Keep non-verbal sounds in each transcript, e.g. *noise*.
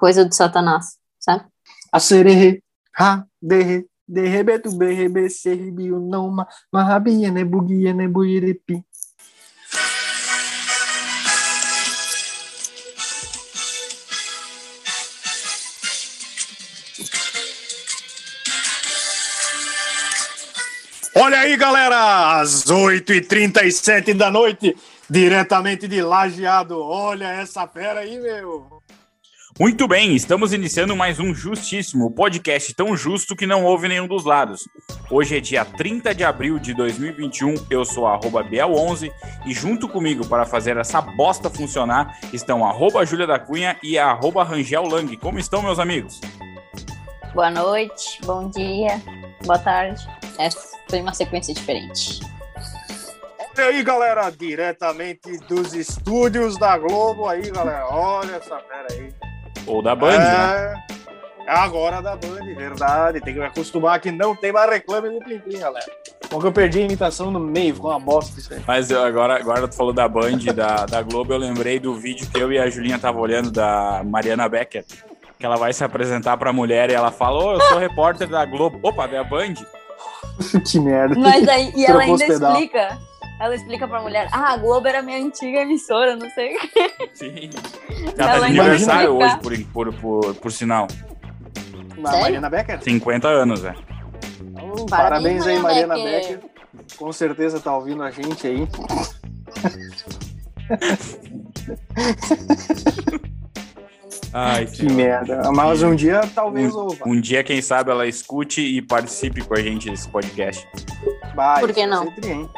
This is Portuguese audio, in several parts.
coisa do Satanás, sabe? A sererê, ha, derre, derrebeto, berrebe, serbiu, não, ma, marrabia, né, buguia, né. Olha aí, galera, às 8h37 da noite, diretamente de Lajeado. Olha essa fera aí, meu. Muito bem, estamos iniciando mais um Justíssimo, podcast tão justo que não houve nenhum dos lados. Hoje é dia 30 de abril de 2021, eu sou arroba Biel11 e junto comigo para fazer essa bosta funcionar estão arroba Júlia da Cunha e arroba Rangel Lang. Como estão, meus amigos? Boa noite, bom dia, boa tarde. Essa foi uma sequência diferente. Olha aí, galera, diretamente dos estúdios da Globo aí, galera. Olha essa fera aí. Ou da Band, né? É, agora da Band, verdade. Tem que me acostumar que não tem mais reclame no Plim galera. Como que eu perdi a imitação no meio, ficou uma bosta isso aí. Mas eu, agora, agora tu falou da Band, da, da Globo, eu lembrei do vídeo que eu e a Julinha tava olhando da Mariana Becker. Que ela vai se apresentar pra mulher e ela fala: Ô, eu sou repórter da Globo. Opa, da Band? *laughs* que merda. Mas aí, e ela ainda pedal. explica. Ela explica pra mulher, ah, a Globo era minha antiga emissora, não sei o quê. Sim. *laughs* Ela tá de aniversário hoje, por, por, por, por sinal. A Sério? Mariana Becker? 50 anos, é. Então, parabéns aí, Mariana Mariana Becker. Com certeza tá ouvindo a gente aí. *laughs* Ai, Que merda. Mas um dia talvez ouva. Um dia, quem sabe, ela escute e participe com a gente desse podcast. Vai, Por que vai não? hein?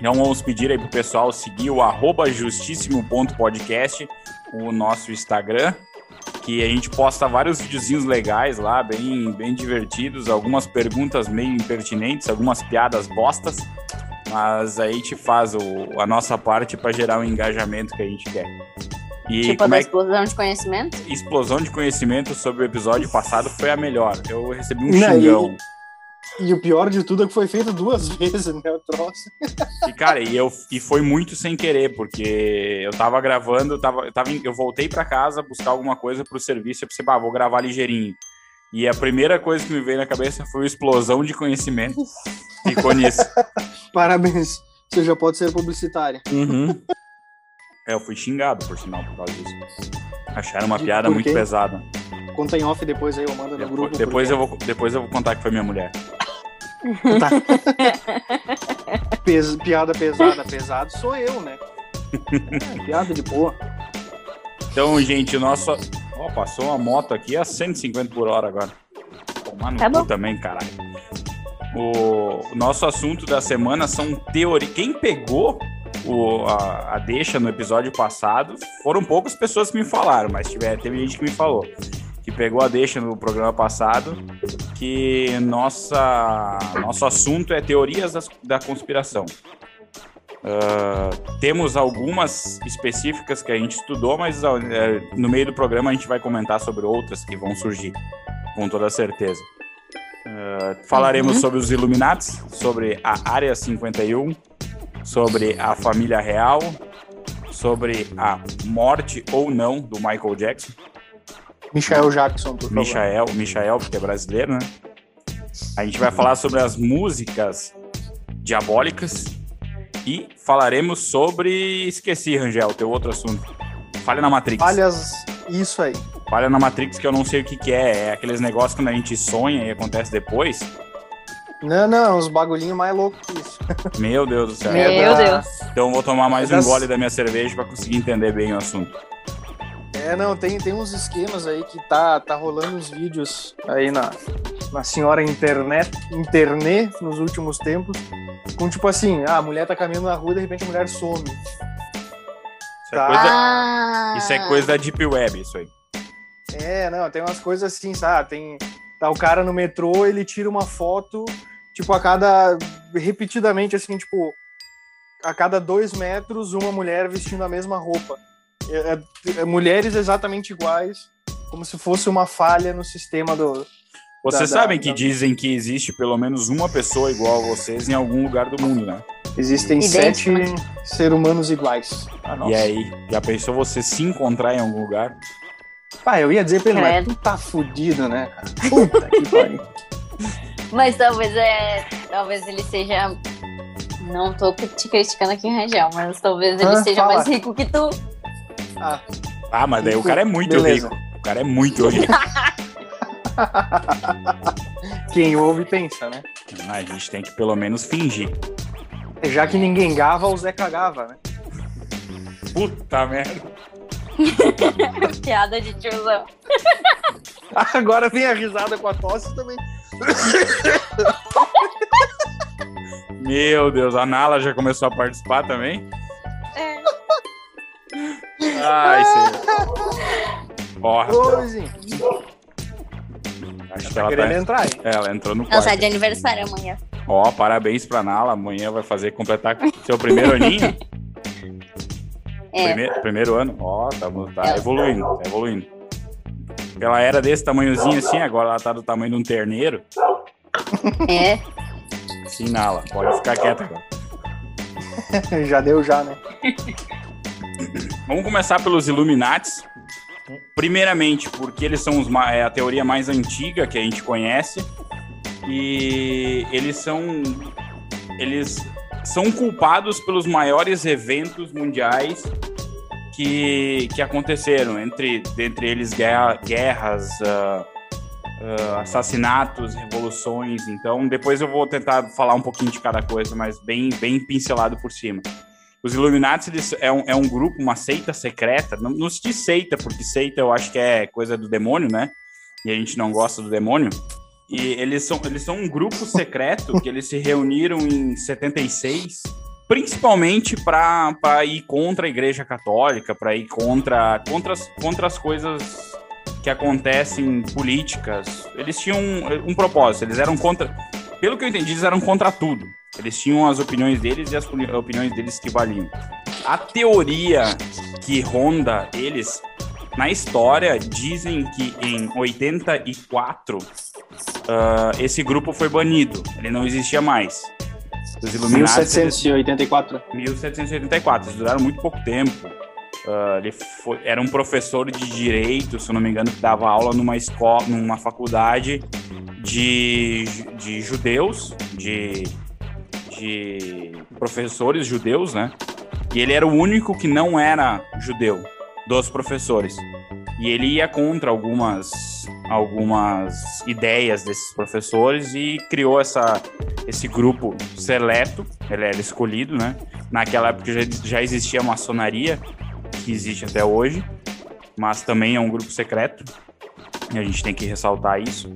Então vamos pedir aí pro pessoal seguir o arroba justíssimo.podcast, o nosso Instagram, que a gente posta vários videozinhos legais lá, bem, bem divertidos, algumas perguntas meio impertinentes, algumas piadas bostas, mas aí a gente faz o, a nossa parte para gerar o engajamento que a gente quer. E tipo a como da é que explosão de conhecimento. explosão de conhecimento sobre o episódio passado foi a melhor. Eu recebi um Não, xingão. E o pior de tudo é que foi feito duas *laughs* vezes, né? O troço. E, cara, e, eu, e foi muito sem querer, porque eu tava gravando, eu, tava, eu, tava, eu voltei pra casa buscar alguma coisa pro serviço, eu pensei, bah, vou gravar ligeirinho. E a primeira coisa que me veio na cabeça foi a explosão de conhecimento. Ficou nisso. *laughs* Parabéns. Você já pode ser publicitária. Uhum. É, eu fui xingado, por sinal, por causa disso. Acharam uma De- piada muito pesada. Conta em off depois aí, eu mando no Depois, grupo. depois, eu vou, depois eu vou contar que foi minha mulher. *laughs* pes- Piada pesada, pesado sou eu, né? É, piada de boa. Então, gente, o nosso. Ó, passou uma moto aqui a 150 por hora agora. Tomar no Tá cu também, caralho. O, o nosso assunto da semana são teorias. Quem pegou o, a, a deixa no episódio passado foram poucas pessoas que me falaram, mas tiver, teve gente que me falou. Que pegou a deixa no programa passado, que nossa, nosso assunto é teorias das- da conspiração. Ah, temos algumas específicas que a gente estudou, mas é, no meio do programa a gente vai comentar sobre outras que vão surgir, com toda certeza. Ah, falaremos Uhum. sobre os Illuminates, sobre a Área 51, sobre a família real, sobre a morte ou não do Michael Jackson, Michael Jackson, por favor. Michael, Michael, porque é brasileiro, né? A gente vai falar sobre as músicas diabólicas e falaremos sobre. Esqueci, Rangel, teu outro assunto. Falha na Matrix. Falhas, isso aí. Falha na Matrix, que eu não sei o que, que é. É aqueles negócios quando a gente sonha e acontece depois. Não, não, uns bagulhinhos mais loucos que isso. *laughs* Meu Deus do céu. Meu da- Deus. Então eu vou tomar mais É um gole da minha cerveja para conseguir entender bem o assunto. É, não, tem, tem uns esquemas aí que tá, tá rolando uns vídeos aí na, na senhora internet, internet nos últimos tempos. Com tipo assim, ah, a mulher tá caminhando na rua e de repente a mulher some. Isso é Tá. coisa, Ah, isso é coisa da Deep Web, isso aí. É, não, tem umas coisas assim, sabe? Tem, tá o cara no metrô, ele tira uma foto, tipo, a cada. repetidamente, assim, tipo, a cada dois metros, uma mulher vestindo a mesma roupa. É- é- é mulheres exatamente iguais, como se fosse uma falha no sistema do. Vocês Da- da- sabem que da- dizem que existe pelo menos uma pessoa igual a vocês em algum lugar do mundo, né? Existem Idêntico, né? sete seres humanos iguais. a nós. E aí, já pensou você se encontrar em algum lugar? Pá, eu ia dizer pra ele, mas tu tá fudido, né, cara? Puta que pariu. *laughs* Mas talvez é. Talvez ele seja. Não tô te criticando aqui em Rangel, mas talvez ele Ah, seja fala. mais rico que tu. Ah, Ah, mas daí o cara é muito Beleza. rico. O cara é muito rico. *laughs* quem ouve pensa, né? Ah, A gente tem que pelo menos fingir. Já que ninguém gava, o Zé cagava, né? Puta merda. *laughs* Piada de tiozão. *laughs* Agora vem a risada com a tosse também. Meu Deus, a Nala já começou a participar também? É. Ai, senhor. Luizinho, acho que tá ela querendo tá. entrar aí. É, ela entrou no Ela quarto. sai de aniversário amanhã. Ó, parabéns pra Nala. Amanhã vai fazer completar seu primeiro aninho. É. Primeiro, primeiro ano. Ó, tá, tá Ela- evoluindo, tá evoluindo. Ela era desse tamanhozinho assim, agora ela tá do tamanho de um terneiro. É. Sim, Nala, pode ficar quieta agora. *laughs* Já deu, já, né? *laughs* Vamos começar pelos Illuminates. Primeiramente, porque eles são os, é a teoria mais antiga que a gente conhece. E eles são. Eles são culpados pelos maiores eventos mundiais que, que aconteceram. Entre, dentre eles, guerra- guerras, ah, ah, assassinatos, revoluções. Então, depois eu vou tentar falar um pouquinho de cada coisa, mas bem, bem pincelado por cima. Os Illuminati eles, é, um, é um grupo, uma seita secreta. Não, não se diz seita, porque seita eu acho que é coisa do demônio, né? E a gente não gosta do demônio. E eles são, eles são um grupo secreto que eles se reuniram em 76, principalmente para ir contra a Igreja Católica, para ir contra, contra, as, contra as coisas que acontecem políticas. Eles tinham um, um propósito, eles eram contra. Pelo que eu entendi, eles eram contra tudo. Eles tinham as opiniões deles e as opiniões deles que valiam. A teoria que ronda eles, na história, dizem que em 84 ah, esse grupo foi banido. Ele não existia mais. Os Illuminati. eles- 1784. 1784, eles duraram muito pouco tempo. Ah, ele foi- era um professor de direito, se eu não me engano, que dava aula numa escola, numa faculdade de, de judeus, de, de professores judeus, né? E ele era o único que não era judeu dos professores. E ele ia contra algumas, algumas ideias desses professores e criou essa, esse grupo seleto. Ele era escolhido, né? Naquela época já, já existia a maçonaria, que existe até hoje, mas também é um grupo secreto. E a gente tem que ressaltar isso.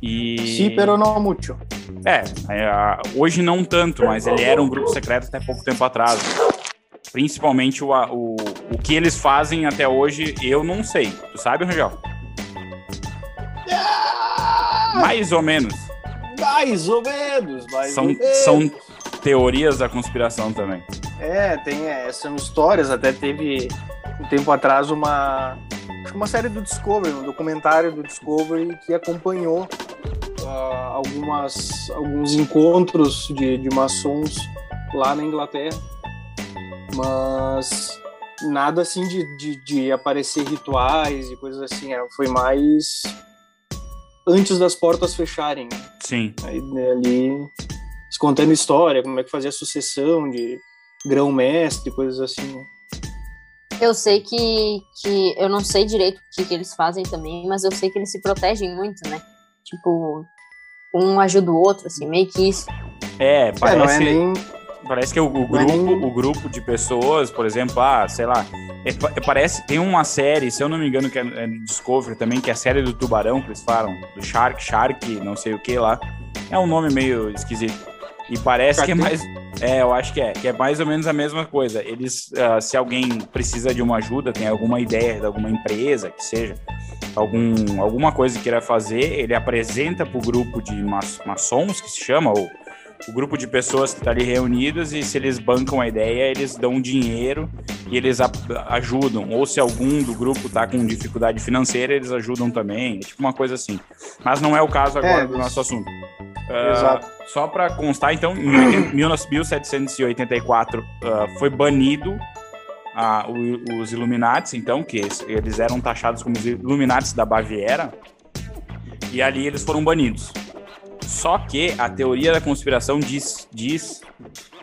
E... Sí, pero no mucho. É, é, hoje não tanto, mas ele era um grupo secreto até pouco tempo atrás. Principalmente o, o, o que eles fazem até hoje, eu não sei. Tu sabe, Rangel? Mais ou menos. Mais ou menos, mais São, ou menos. são teorias da conspiração também. É, tem, é, são histórias, até teve um tempo atrás uma, uma série do Discovery, um documentário do Discovery que acompanhou algumas, alguns encontros de, de maçons lá na Inglaterra, mas nada assim de, de, de aparecer rituais e coisas assim, era- foi mais antes das portas fecharem, né? Sim. Aí né, ali contando história, como é que fazia a sucessão de grão-mestre, coisas assim. né? Eu sei que, que. Eu não sei direito o que, que eles fazem também, mas eu sei que eles se protegem muito, né? Tipo, um ajuda o outro, assim, meio que isso. É, É, não parece, é nem. parece que o, o é grupo, nem- o grupo de pessoas, por exemplo, ah, sei lá, é, pa- é, parece tem uma série, se eu não me engano, que é, é no Discovery também, que é a série do tubarão que eles falam, do Shark, Shark, não sei o que lá. É um nome meio esquisito. E parece que é mais. É, eu acho que é. Que é mais ou menos a mesma coisa. Eles, ah, se alguém precisa de uma ajuda, tem alguma ideia de alguma empresa, que seja, algum, alguma coisa que queira fazer, ele apresenta para o grupo de maçons, que se chama, ou o grupo de pessoas que está ali reunidas, e se eles bancam a ideia, eles dão dinheiro e eles ajudam. Ou se algum do grupo está com dificuldade financeira, eles ajudam também. É tipo uma coisa assim. Mas não é o caso agora É, do nosso assunto. Exato. Ah, só para constar, então, em 80 1784 *coughs* ah, foi banido o, os Illuminati, então, que eles eram taxados como os Illuminati da Baviera, e ali eles foram banidos. Só que a teoria da conspiração diz, diz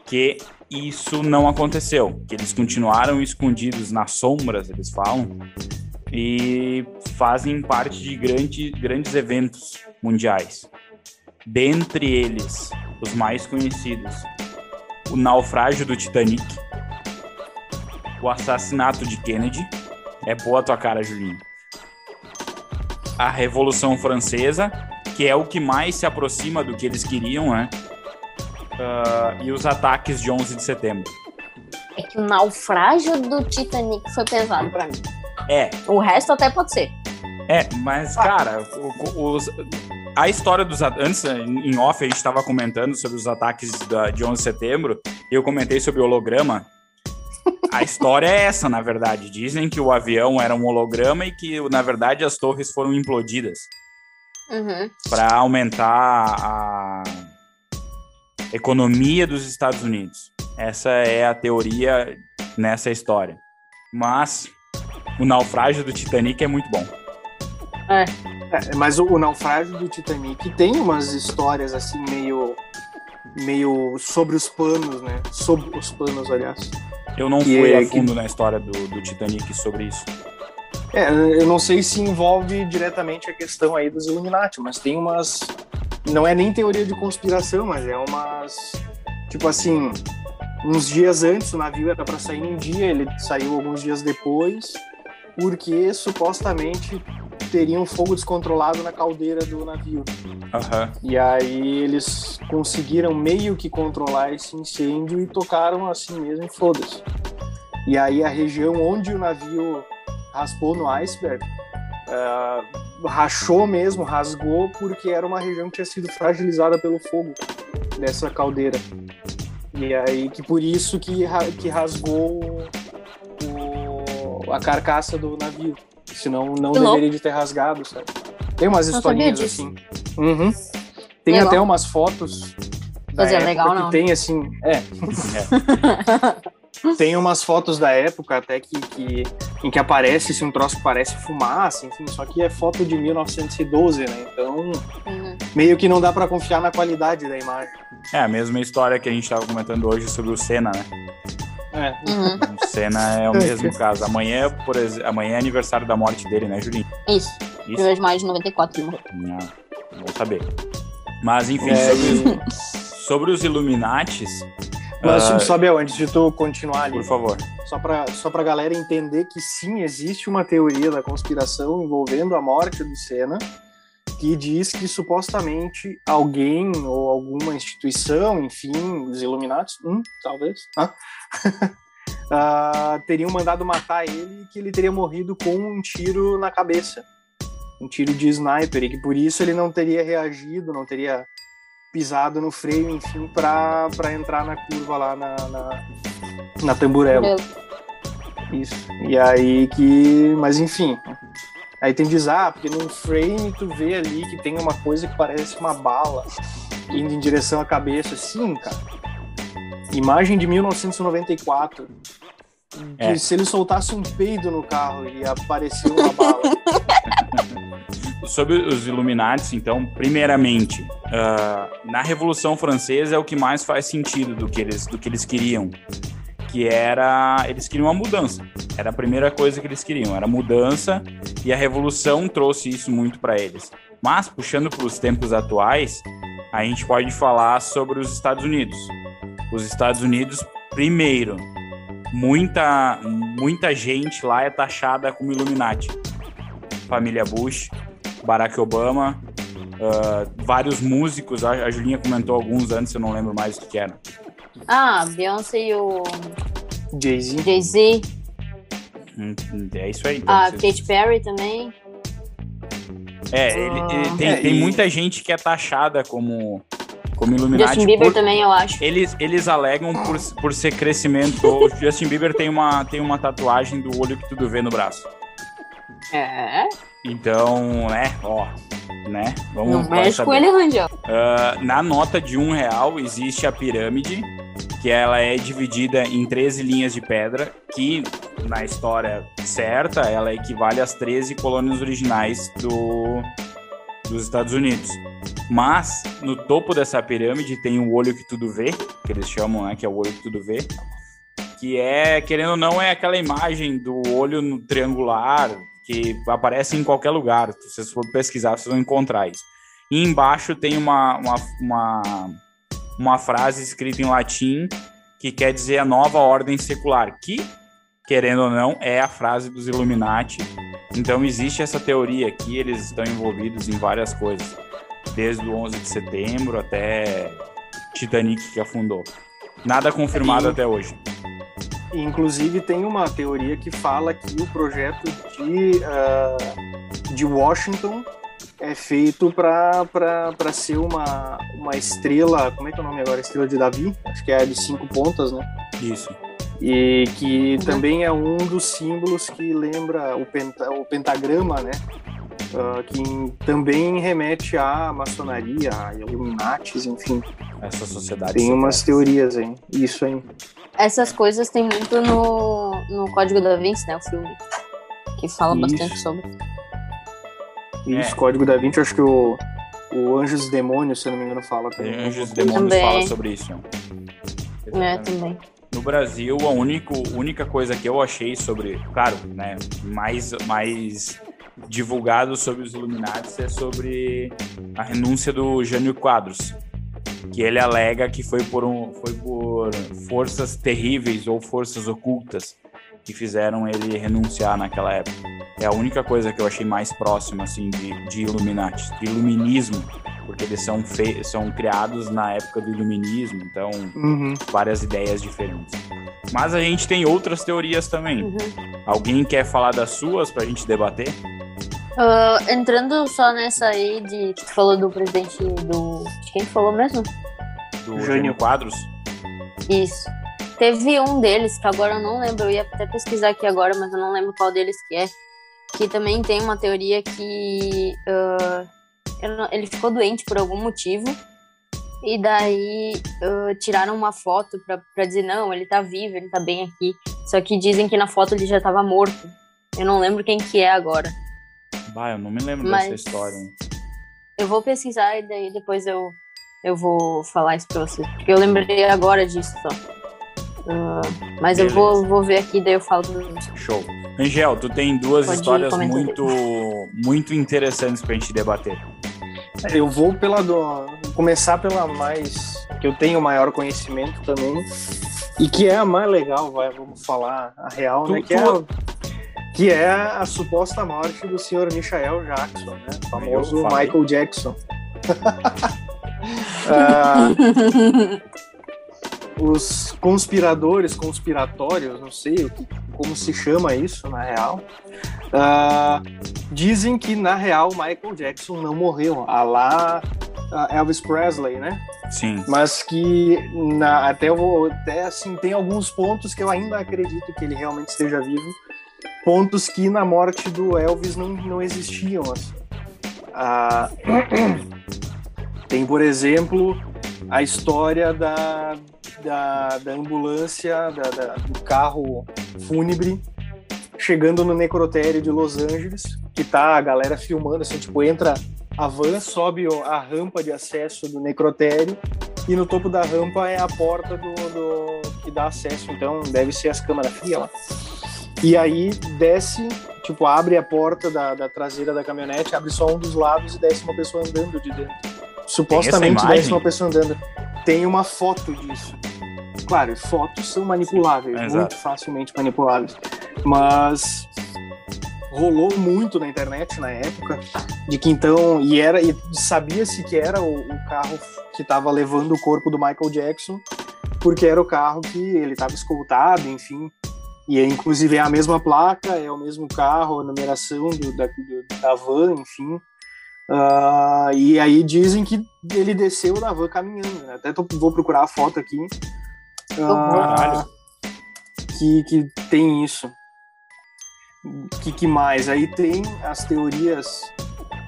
que isso não aconteceu, que eles continuaram escondidos nas sombras, eles falam, e fazem parte de grande, grandes eventos mundiais. Dentre eles, os mais conhecidos, o naufrágio do Titanic, o assassinato de Kennedy, é boa tua cara, Julinho. A Revolução Francesa, que é o que mais se aproxima do que eles queriam, né? Uh, e os ataques de 11 de setembro. É que o naufrágio do Titanic foi pesado para mim. É. O resto até pode ser. É, mas, cara, os, a história dos. Antes, em off, a gente estava comentando sobre os ataques da, de 11 de setembro, e eu comentei sobre o holograma. A história é essa, na verdade. Dizem que o avião era um holograma e que, na verdade, as torres foram implodidas. Uhum. Para aumentar a economia dos Estados Unidos. Essa é a teoria nessa história. Mas o naufrágio do Titanic é muito bom. É. é mas o, o, naufrágio do Titanic tem umas histórias assim meio meio sobre os panos, né? Sobre os panos, aliás. Eu não fui é, a fundo que... na história do, do Titanic sobre isso. É, eu não sei se envolve diretamente a questão aí dos Illuminati, mas tem umas. Não é nem teoria de conspiração, mas é umas. Tipo assim, uns dias antes o navio era para sair num dia, ele saiu alguns dias depois, porque supostamente teria um fogo descontrolado na caldeira do navio. Uhum. E aí eles conseguiram meio que controlar esse incêndio e tocaram assim mesmo, foda-se. E aí a região onde o navio raspou no iceberg uh, rachou mesmo, rasgou, porque era uma região que tinha sido fragilizada pelo fogo dessa caldeira. E aí que por isso que, que rasgou o, a carcaça do navio. Senão não deveria de ter rasgado, sabe? Tem umas historinhas assim. Uhum. Tem legal. até umas fotos. Quer dizer, legal que não. tem assim. É. *laughs* é. Tem umas fotos da época até que, que em que aparece assim, um troço que parece fumaça, enfim, só que é foto de 1912, né? Então, uhum. meio que não dá para confiar na qualidade da imagem. É a mesma história que a gente estava comentando hoje sobre o Senna, né? É. Uhum. O Senna é o *laughs* mesmo caso. Amanhã, por exemplo, amanhã é aniversário da morte dele, né, Julinho? Isso. Isso. 1 de maio de 94 ele morreu. Não, vou saber. Mas, enfim, é, sobre, sobre, os Illuminates... Mas, uh, Sabel, antes de tu continuar ali... Por favor. Só para só pra galera entender que, sim, existe uma teoria da conspiração envolvendo a morte do Senna, que diz que supostamente alguém ou alguma instituição, enfim, os Illuminati, hum, talvez, *laughs* ah, uh, teriam mandado matar ele e que ele teria morrido com um tiro na cabeça, um tiro de sniper, e que por isso ele não teria reagido, não teria pisado no freio, enfim, para entrar na curva lá na, na, na tamburela. Isso. E aí que. Mas enfim, Aí tem diz, ah, porque num frame tu vê ali que tem uma coisa que parece uma bala indo em direção à cabeça. Sim, cara. Imagem de 1994. É. Que se ele soltasse um peido no carro e apareceu uma bala. *laughs* Sobre os Illuminati, então, primeiramente, uh, na Revolução Francesa é o que mais faz sentido do que eles, do que eles queriam que era eles queriam uma mudança. Era a primeira coisa que eles queriam, era mudança e a revolução trouxe isso muito para eles. Mas puxando para os tempos atuais, a gente pode falar sobre os Estados Unidos. Os Estados Unidos, primeiro, muita muita gente lá é taxada como Illuminati. Família Bush, Barack Obama, uh, vários músicos, a Julinha comentou alguns antes, eu não lembro mais o que era. Ah, Beyoncé e o Jay-Z. Jay-Z. Hum, é isso aí. Então, a Katy Perry também. É, ele, ele ah. tem, é, tem e... muita gente que é taxada como, como Illuminati. Justin Bieber por, também, eu acho. Eles, eles alegam por, por ser crescimento. o Justin Bieber tem uma, tem uma tatuagem do olho que tudo vê no braço. É? Então, né, ó, né? Vamos Não mexe com ele, Rangel. Uh, na nota de um real existe a pirâmide, que ela é dividida em 13 linhas de pedra, que na história certa ela equivale às 13 colônias originais do, dos Estados Unidos. Mas no topo dessa pirâmide tem o olho que tudo vê, que eles chamam, né, que é o olho que tudo vê, que é, querendo ou não, é aquela imagem do olho no triangular que aparece em qualquer lugar. Se vocês for pesquisar, vocês vão encontrar isso. E embaixo tem uma, uma, uma, uma frase escrita em latim que quer dizer a nova ordem secular, que, querendo ou não, é a frase dos Illuminati. Então existe essa teoria que eles estão envolvidos em várias coisas, desde o 11 de setembro até Titanic que afundou. Nada confirmado e, até hoje. Inclusive tem uma teoria que fala que o projeto de, uh, de Washington é feito para ser uma, uma estrela, como é que é o nome agora? Estrela de Davi? Acho que é a de cinco pontas, né? Isso. E que também é um dos símbolos que lembra o, penta, o pentagrama, né? Uh, que também remete à maçonaria, a Illuminatis, enfim. Essa sociedade. Tem umas teorias aí, isso aí. Essas coisas tem muito no, no Código da Vinci, né? O filme. Que fala isso. bastante sobre. Isso, é. Código da Vinci, acho que o, o Anjos e Demônios, se eu não me engano, fala também. Anjos e Demônios também. fala sobre isso. É, também. No Brasil, a único, única coisa que eu achei sobre, claro, né, mais, mais divulgado sobre os Illuminati é sobre a renúncia do Jânio Quadros, que ele alega que foi por, um, foi por forças terríveis ou forças ocultas que fizeram ele renunciar naquela época. É a única coisa que eu achei mais próxima assim de, de Illuminati, de iluminismo, porque eles são, fe são criados na época do iluminismo, então uhum. várias ideias diferentes. Mas a gente tem outras teorias também. Uhum. Alguém quer falar das suas para a gente debater? Uh, entrando só nessa aí de que tu falou do presidente do. De quem falou mesmo? Do Jânio Quadros? Isso. Teve um deles, que agora eu não lembro, eu ia até pesquisar aqui agora, mas eu não lembro qual deles que é. Que também tem uma teoria que uh, ele ficou doente por algum motivo. E daí uh, tiraram uma foto pra, pra dizer, não, ele tá vivo, ele tá bem aqui. Só que dizem que na foto ele já tava morto. Eu não lembro quem que é agora. Bah, eu não me lembro mas dessa história. Eu vou pesquisar e daí depois eu, eu vou falar isso pra vocês. Porque eu lembrei agora disso só. Uh, mas Beleza. eu vou, vou ver aqui, daí eu falo pra gente. Show. Angel, tu tem duas Pode histórias muito, muito interessantes pra gente debater. Eu vou pela do... começar pela mais que eu tenho maior conhecimento também e que é a mais legal, vai, vamos falar a real, tu, né? Que, é tu... é, que é a suposta morte do senhor Michael Jackson, né? O famoso Michael Jackson. uh, *laughs* *laughs* os conspiradores, conspiratórios, não sei como se chama isso na real, uh, dizem que na real Michael Jackson não morreu, a lá Elvis Presley, né? Sim. Mas que na, até eu vou até assim tem alguns pontos que eu ainda acredito que ele realmente esteja vivo, pontos que na morte do Elvis não, não existiam. Assim. Uh, *clears throat* tem por exemplo a história da da, da ambulância, da, da, do carro fúnebre chegando no necrotério de Los Angeles, que tá a galera filmando, assim, tipo, entra a van, sobe a rampa de acesso do necrotério e no topo da rampa é a porta do, do que dá acesso, então deve ser as câmaras frias lá. E aí desce, tipo, abre a porta da, da traseira da caminhonete, abre só um dos lados e desce uma pessoa andando de dentro. Supostamente desce uma pessoa andando. Tem uma foto disso. Claro, fotos são manipuláveis, Exato. muito facilmente manipuláveis. Mas rolou muito na internet na época de que então e era e sabia-se que era o, o carro que estava levando o corpo do Michael Jackson porque era o carro que ele estava escoltado enfim e é, inclusive é a mesma placa é o mesmo carro a numeração do, da, do, da van enfim uh, e aí dizem que ele desceu da van caminhando né? até tô, vou procurar a foto aqui Caralho. Que, que tem isso. Que, que mais? Aí tem as teorias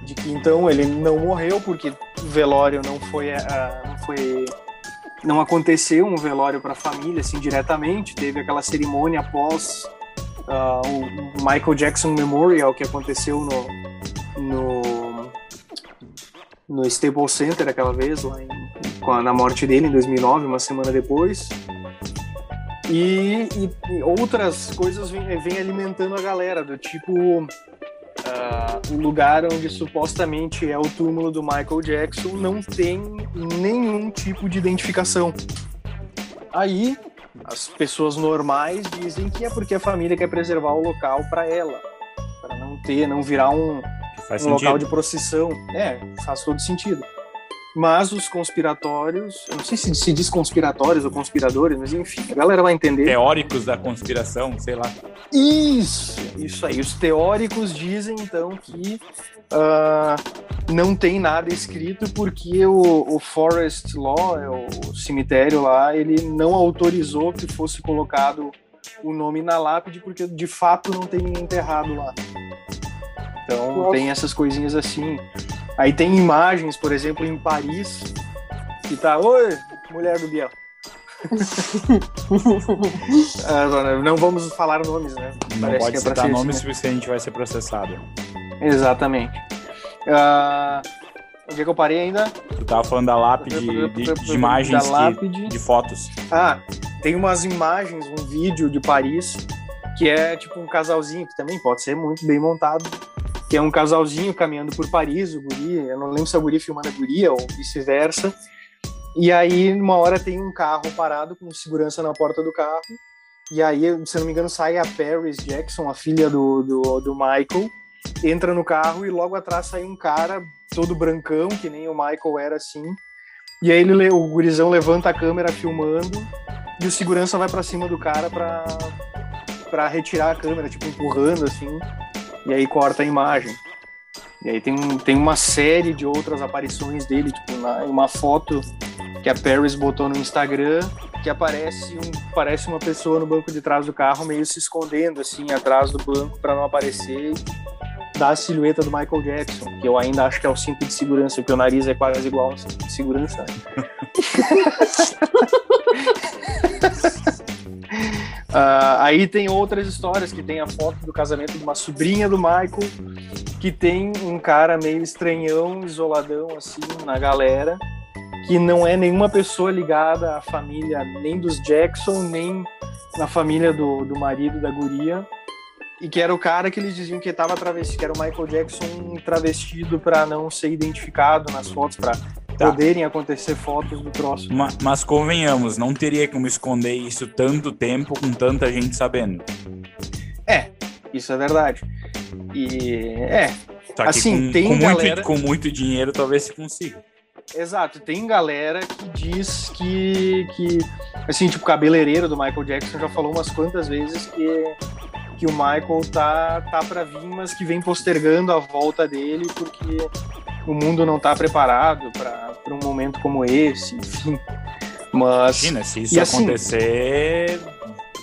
de que então ele não morreu porque o velório não foi, uh, não foi não aconteceu um velório para a família, assim, diretamente. Teve aquela cerimônia após uh, o Michael Jackson Memorial que aconteceu no, no, no Staples Center aquela vez, lá em, na morte dele em 2009, uma semana depois. E, e, e outras coisas vêm vem alimentando a galera, do tipo uh, o lugar onde supostamente é o túmulo do Michael Jackson não tem nenhum tipo de identificação. Aí as pessoas normais dizem que é porque a família quer preservar o local para ela, para não ter, não virar um, um local de procissão. É, faz todo sentido. Mas os conspiratórios, eu não sei se se diz conspiratórios ou conspiradores, mas enfim, a galera vai entender. Teóricos da conspiração, sei lá. Isso, isso aí. Os teóricos dizem então que uh, não tem nada escrito porque o, o Forest Law, é o cemitério lá, ele não autorizou que fosse colocado o nome na lápide porque de fato não tem enterrado lá. Então Nossa. tem essas coisinhas assim. Aí tem imagens, por exemplo, em Paris, que tá, oi, mulher do Biel. *laughs* Ah, não vamos falar nomes, né? Não Parece pode que é citar nomes né? porque a gente vai ser processado. Exatamente. Uh, onde é que eu parei ainda? Tu tava falando da lápide, de, de imagens da lápide. de fotos. Ah, tem umas imagens, um vídeo de Paris, que é tipo um casalzinho, que também pode ser muito bem montado, que é um casalzinho caminhando por Paris, o guri, eu não lembro se é o guri filmando a guria ou vice-versa, e aí uma hora tem um carro parado com segurança na porta do carro, e aí, se eu não me engano, sai a Paris Jackson, a filha do, do, do Michael, entra no carro e logo atrás sai um cara todo brancão, que nem o Michael era assim, e aí ele, o gurizão levanta a câmera filmando, e o segurança vai para cima do cara pra, pra retirar a câmera, tipo, empurrando assim e aí corta a imagem. E aí tem, tem uma série de outras aparições dele, tipo, na, uma foto que a Paris botou no Instagram, que aparece, um, aparece uma pessoa no banco de trás do carro meio se escondendo, assim, atrás do banco para não aparecer da silhueta do Michael Jackson, que eu ainda acho que é o cinto de segurança, porque o nariz é quase igual ao cinto de segurança. *laughs* Uh, aí tem outras histórias, que tem a foto do casamento de uma sobrinha do Michael, que tem um cara meio estranhão, isoladão, assim, na galera, que não é nenhuma pessoa ligada à família nem dos Jackson, nem na família do, do marido da guria, e que era o cara que eles diziam que estava travestido, que era o Michael Jackson travestido para não ser identificado nas fotos, para tá. poderem acontecer fotos do troço. Mas, mas, convenhamos, não teria como esconder isso tanto tempo com tanta gente sabendo. É, isso é verdade. E é. Assim, com, tem com, galera... muito, com muito dinheiro talvez se consiga. Exato, tem galera que diz que, que assim, tipo, o cabeleireiro do Michael Jackson já falou umas quantas vezes que, que o Michael tá, tá pra vir, mas que vem postergando a volta dele porque o mundo não está preparado para um momento como esse, enfim. Mas. Imagina, se isso assim, acontecer,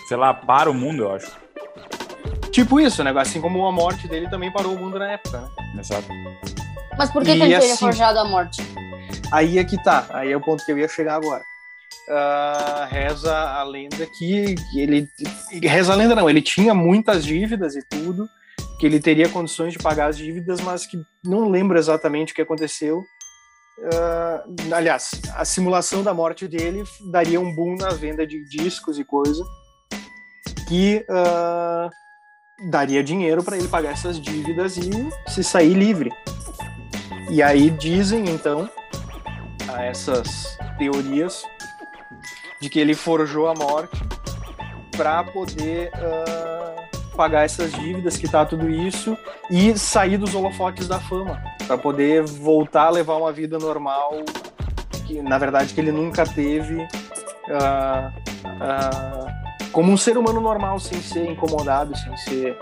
sei lá, para o mundo, eu acho. Tipo isso, né? Assim como a morte dele também parou o mundo na época, né? Exato. Mas por que, que ele assim, teria forjado a morte? Aí é que tá, aí é o ponto que eu ia chegar agora. Uh, reza a lenda que, que ele. Reza a lenda não, ele tinha muitas dívidas e tudo que ele teria condições de pagar as dívidas, mas que não lembro exatamente o que aconteceu. Uh, aliás, a simulação da morte dele daria um boom na venda de discos e coisa, que uh, daria dinheiro para ele pagar essas dívidas e se sair livre. E aí dizem então a essas teorias de que ele forjou a morte para poder uh, pagar essas dívidas, quitar tudo isso e sair dos holofotes da fama, para poder voltar a levar uma vida normal, que na verdade que ele nunca teve, uh, uh, como um ser humano normal, sem ser incomodado, sem ser,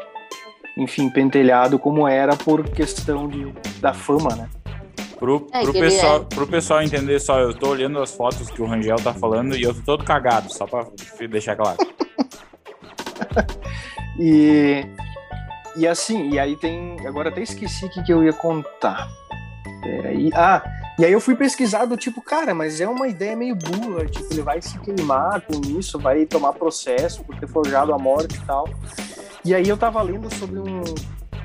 enfim, pentelhado como era por questão de, da fama, né? Pro, é, pro, pessoal, é... pro pessoal entender só, eu tô olhando as fotos que o Rangel tá falando e eu tô todo cagado, só pra deixar claro. *laughs* E, e assim, e aí tem. Agora até esqueci o que, que eu ia contar. Peraí. Ah, E aí eu fui pesquisar do tipo, cara, mas é uma ideia meio burra, tipo, ele vai se queimar com isso, vai tomar processo por ter forjado a morte e tal. E aí eu tava lendo sobre um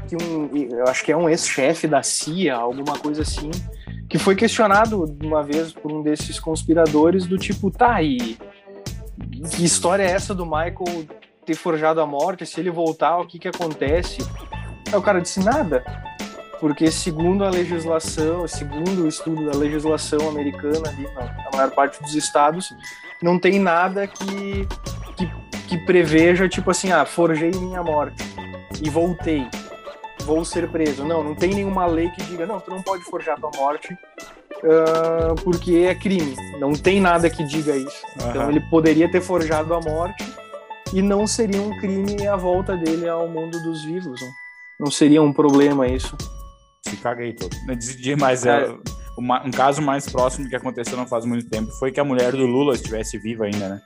que um, eu acho que é um ex-chefe da CIA, alguma coisa assim, que foi questionado uma vez por um desses conspiradores do tipo, tá, e que história é essa do Michael ter forjado a morte? Se ele voltar, o que que acontece? Aí o cara disse nada, porque segundo a legislação, segundo o estudo da legislação americana ali na, maior parte dos estados, não tem nada que, que, que preveja, tipo assim, ah, forjei minha morte e voltei vou ser preso. Não, não tem nenhuma lei que diga, não, tu não pode forjar tua morte uh, porque é crime. Não tem nada que diga isso. Uhum. Então ele poderia ter forjado a morte e não seria um crime a volta dele ao mundo dos vivos. Não, não seria um problema isso. Se caguei todo. Não decidi mais. É, um caso mais próximo que aconteceu não faz muito tempo foi que a mulher do Lula estivesse viva ainda, né?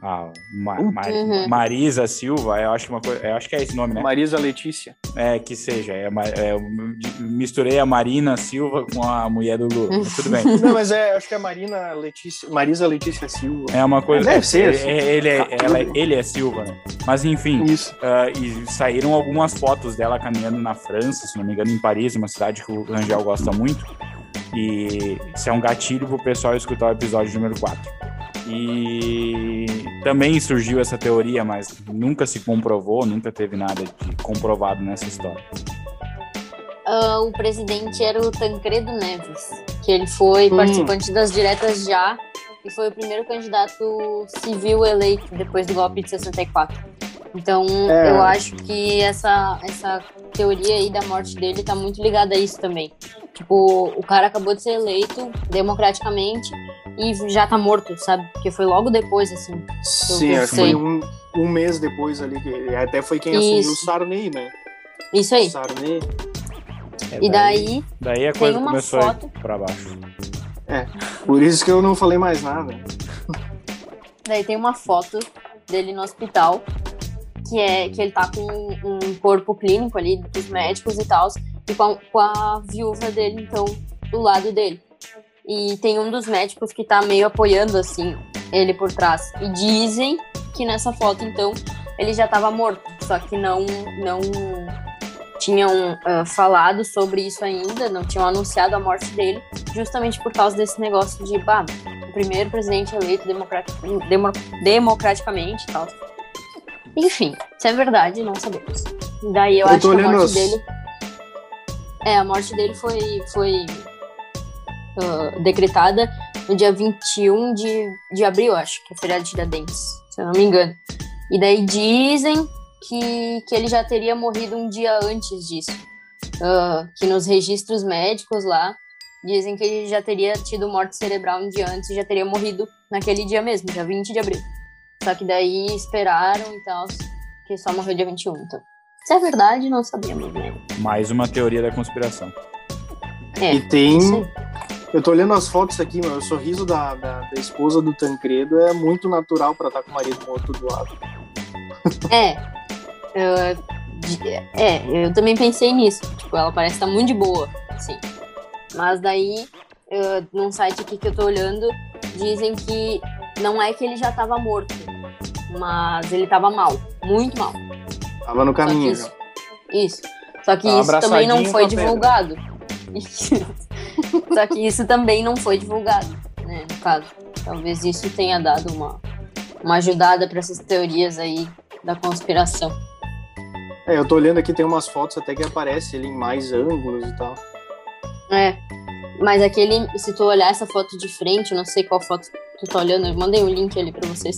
A Ma uhum. Marisa Silva, eu acho que uma coisa, eu acho que é esse nome, né? Marisa Letícia. É, que seja. É, é, misturei a Marina Silva com a mulher do Lula. tudo bem. Não, mas é, acho que é Marina Letícia, Marisa Letícia Silva. É uma coisa. Deve ser. Assim. Ele, é, ela, ele é Silva, né? Mas enfim. Isso. Uh, e saíram algumas fotos dela caminhando na França, se não me engano, em Paris, uma cidade que o Rangel gosta muito. E isso é um gatilho pro pessoal escutar o episódio número 4. E também surgiu essa teoria, mas nunca se comprovou, nunca teve nada de comprovado nessa história. Uh, o presidente era o Tancredo Neves, que ele foi hum. participante das diretas já e foi o primeiro candidato civil eleito depois do golpe de 64. Então, é. eu acho que essa, essa teoria aí da morte dele tá muito ligada a isso também. Tipo, o cara acabou de ser eleito democraticamente e já tá morto, sabe? Porque foi logo depois, assim. Sim, acho que foi um, um mês depois ali, que até foi quem Isso. assumiu o Sarney, né? Isso aí. Sarney. É, e daí, daí a coisa começou foto... pra baixo. É, por isso que eu não falei mais nada. Daí tem uma foto dele no hospital, que é que ele tá com um corpo clínico ali dos médicos e tal, e com a, com a viúva dele, então, do lado dele. E tem um dos médicos que tá meio apoiando, assim, ele por trás. E dizem que nessa foto, então, ele já estava morto. Só que não, não tinham uh, falado sobre isso ainda, não tinham anunciado a morte dele, justamente por causa desse negócio de, bah, o primeiro presidente eleito democraticamente e tal. Enfim, se é verdade, não sabemos. Daí eu, eu acho que a morte dele. É, a morte dele foi, foi uh, decretada no dia 21 de, de abril, acho, que é feriado de Tiradentes, se eu não me engano. E daí dizem que, que ele já teria morrido um dia antes disso. Uh, que nos registros médicos lá dizem que ele já teria tido morte cerebral um dia antes e já teria morrido naquele dia mesmo, dia 20 de abril. Só que daí esperaram e tal, que só morreu dia 21. Então, se é verdade, não sabemos, né? Mais uma teoria da conspiração. É, e tem, eu tô olhando as fotos aqui, meu. O sorriso da, da, da esposa do Tancredo é muito natural para estar tá com o marido morto do lado. É. Eu, é, eu também pensei nisso. Tipo, ela parece estar tá muito de boa, assim. Mas daí, eu, num site aqui que eu tô olhando, dizem que não é que ele já tava morto, mas ele tava mal, muito mal. Tava no caminho. Isso, isso. Só que tava isso também não foi divulgado. *laughs* Só que isso também não foi divulgado, né, no caso. Talvez isso tenha dado uma, uma ajudada para essas teorias aí da conspiração. É, eu tô olhando aqui, tem umas fotos até que aparece ele em mais ângulos e tal. É, mas aquele, se tu olhar essa foto de frente, eu não sei qual foto tu tá olhando, eu mandei um link ali pra vocês.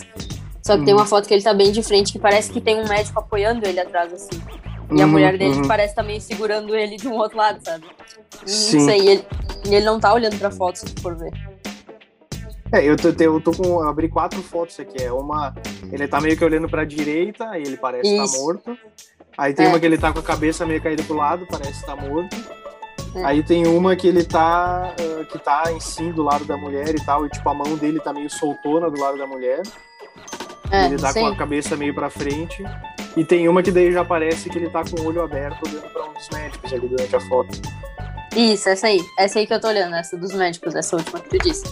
Só que hum. tem uma foto que ele tá bem de frente, que parece que tem um médico apoiando ele atrás, assim. E a uhum, mulher dele uhum. parece também segurando ele de um outro lado, sabe? Sim. Não sei, ele, ele não tá olhando pra foto, se for ver. É, eu tô, eu tô com. Eu abri quatro fotos aqui. É uma. Ele tá meio que olhando pra direita, e ele parece tá morto. Aí tem é. uma que ele tá com a cabeça meio caída pro lado, parece tá morto. É. Aí tem uma que ele tá. Uh, que tá em si do lado da mulher e tal. E tipo, a mão dele tá meio soltona do lado da mulher. É, ele tá sim. com a cabeça meio pra frente. E tem uma que daí já parece que ele tá com o olho aberto olhando pra um dos médicos ali durante a foto. Isso, essa aí. Essa aí que eu tô olhando, essa dos médicos, essa última que tu disse.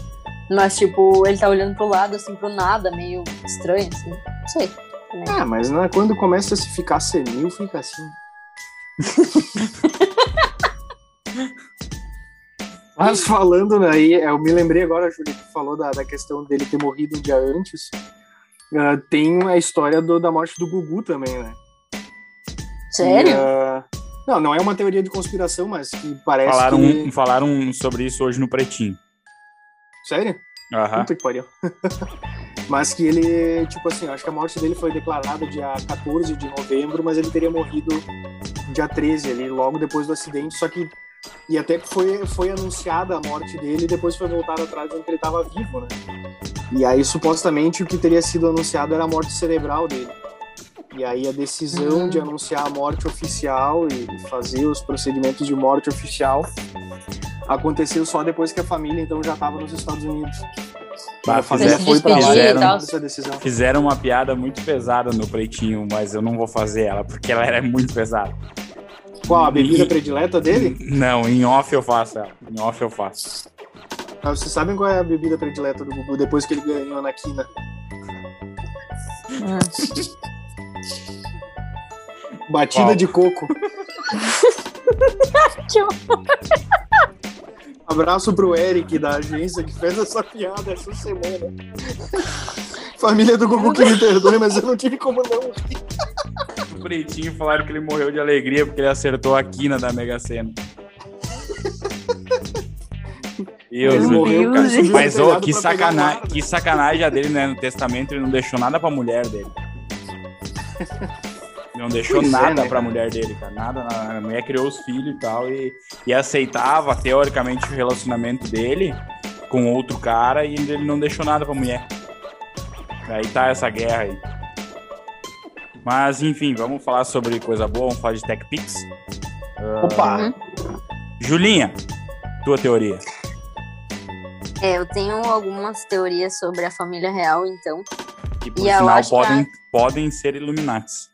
Mas, tipo, ele tá olhando pro lado, assim, pro nada, meio estranho, assim. Não sei. também. Ah, mas né, quando começa a se ficar senil, fica assim. *laughs* Mas falando aí, eu me lembrei agora, Júlio, que falou da, da questão dele ter morrido um dia antes. Ah, tem a história do- da morte do Gugu também, né? Sério? E, ah, não, não é uma teoria de conspiração, mas que parece Falaram, que... falaram sobre isso hoje no Pretinho. Sério? Aham. Puta que pariu. *laughs* mas que ele, tipo assim, acho que a morte dele foi declarada dia 14 de novembro, mas ele teria morrido dia 13 ali, logo depois do acidente, só que e até que foi, foi anunciada a morte dele e depois foi voltado atrás dizendo que ele estava vivo, né? E aí, supostamente, o que teria sido anunciado era a morte cerebral dele. E aí a decisão Hum. de anunciar a morte oficial e fazer os procedimentos de morte oficial aconteceu só depois que a família, então, já estava nos Estados Unidos. Bah, família fizeram- foi pra lá fizeram- tomaram essa decisão. Fizeram uma piada muito pesada no Pretinho, mas eu não vou fazer ela, porque ela era muito pesada. Qual a bebida predileta dele? Não, em off eu faço ela. Em off eu faço. Ah, Vocês sabem qual é a bebida predileta do Gugu depois que ele ganhou na quina? Hum. Batida Qual? de coco. *laughs* Que horror. Abraço pro Eric da agência que fez essa piada essa semana. Família do Gugu que me perdoe, mas eu não tive como não rir. *laughs* No Pretinho falaram que ele morreu de alegria porque ele acertou a quina da Mega Sena. Deus, meu morreu, Deus. cara, Mas, ô, que, pra pegar sacana... o ar, né? que sacanagem a dele, né? No testamento ele não deixou nada pra mulher dele. Não deixou Pois é, nada né, pra mulher dele, cara. Nada. A mulher criou os filhos e tal. E, e aceitava, teoricamente, o relacionamento dele com outro cara e ele não deixou nada pra mulher. Aí tá essa guerra aí. Mas, enfim, vamos falar sobre coisa boa, vamos falar de Tech Pix. Opa! Uhum. Julinha, tua teoria. É, eu tenho algumas teorias sobre a família real, então. Que por E eu sinal acho que podem, a- podem ser Illuminatis.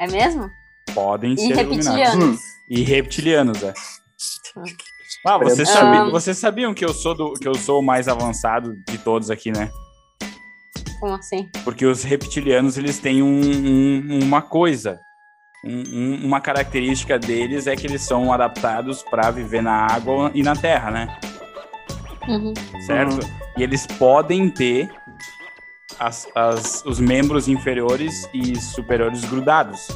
É mesmo? Podem E ser Illuminatis. reptilianos. E reptilianos, é. Ah, vocês, Ah. sabiam, vocês sabiam que eu sou do, que eu sou o mais avançado de todos aqui, né? Como assim? Porque os reptilianos eles têm um- um- uma coisa, um- um- uma característica deles é que eles são adaptados para viver na água e na terra, né? Uhum. Certo? E eles podem ter as- as- os membros inferiores e superiores grudados.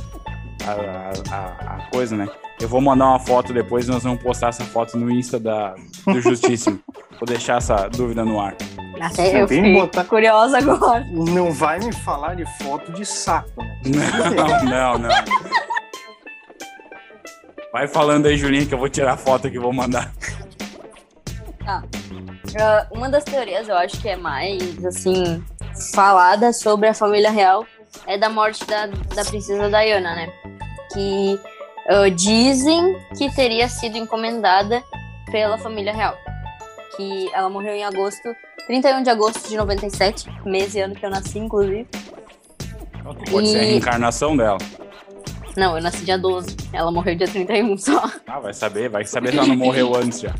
A, a- a- coisa, né? Eu vou mandar uma foto depois e nós vamos postar essa foto no Insta da, do Justíssimo. *laughs* vou deixar essa dúvida no ar. Até eu fiquei botar- curiosa agora. Não vai me falar de foto de saco, né? Não, não, não. Vai falando aí, Julinha, que eu vou tirar a foto que vou mandar. Ah, uma das teorias, eu acho que é mais, assim, falada sobre a família real é da morte da, da princesa Diana, né? Que ah, dizem que teria sido encomendada pela família real. Que ela morreu em agosto, 31 de agosto de 97, mês e ano que eu nasci, inclusive. Pode ser a E- reencarnação dela. Não, eu nasci dia 12. Ela morreu dia 31 só. Ah, vai saber, vai saber se ela não morreu antes já.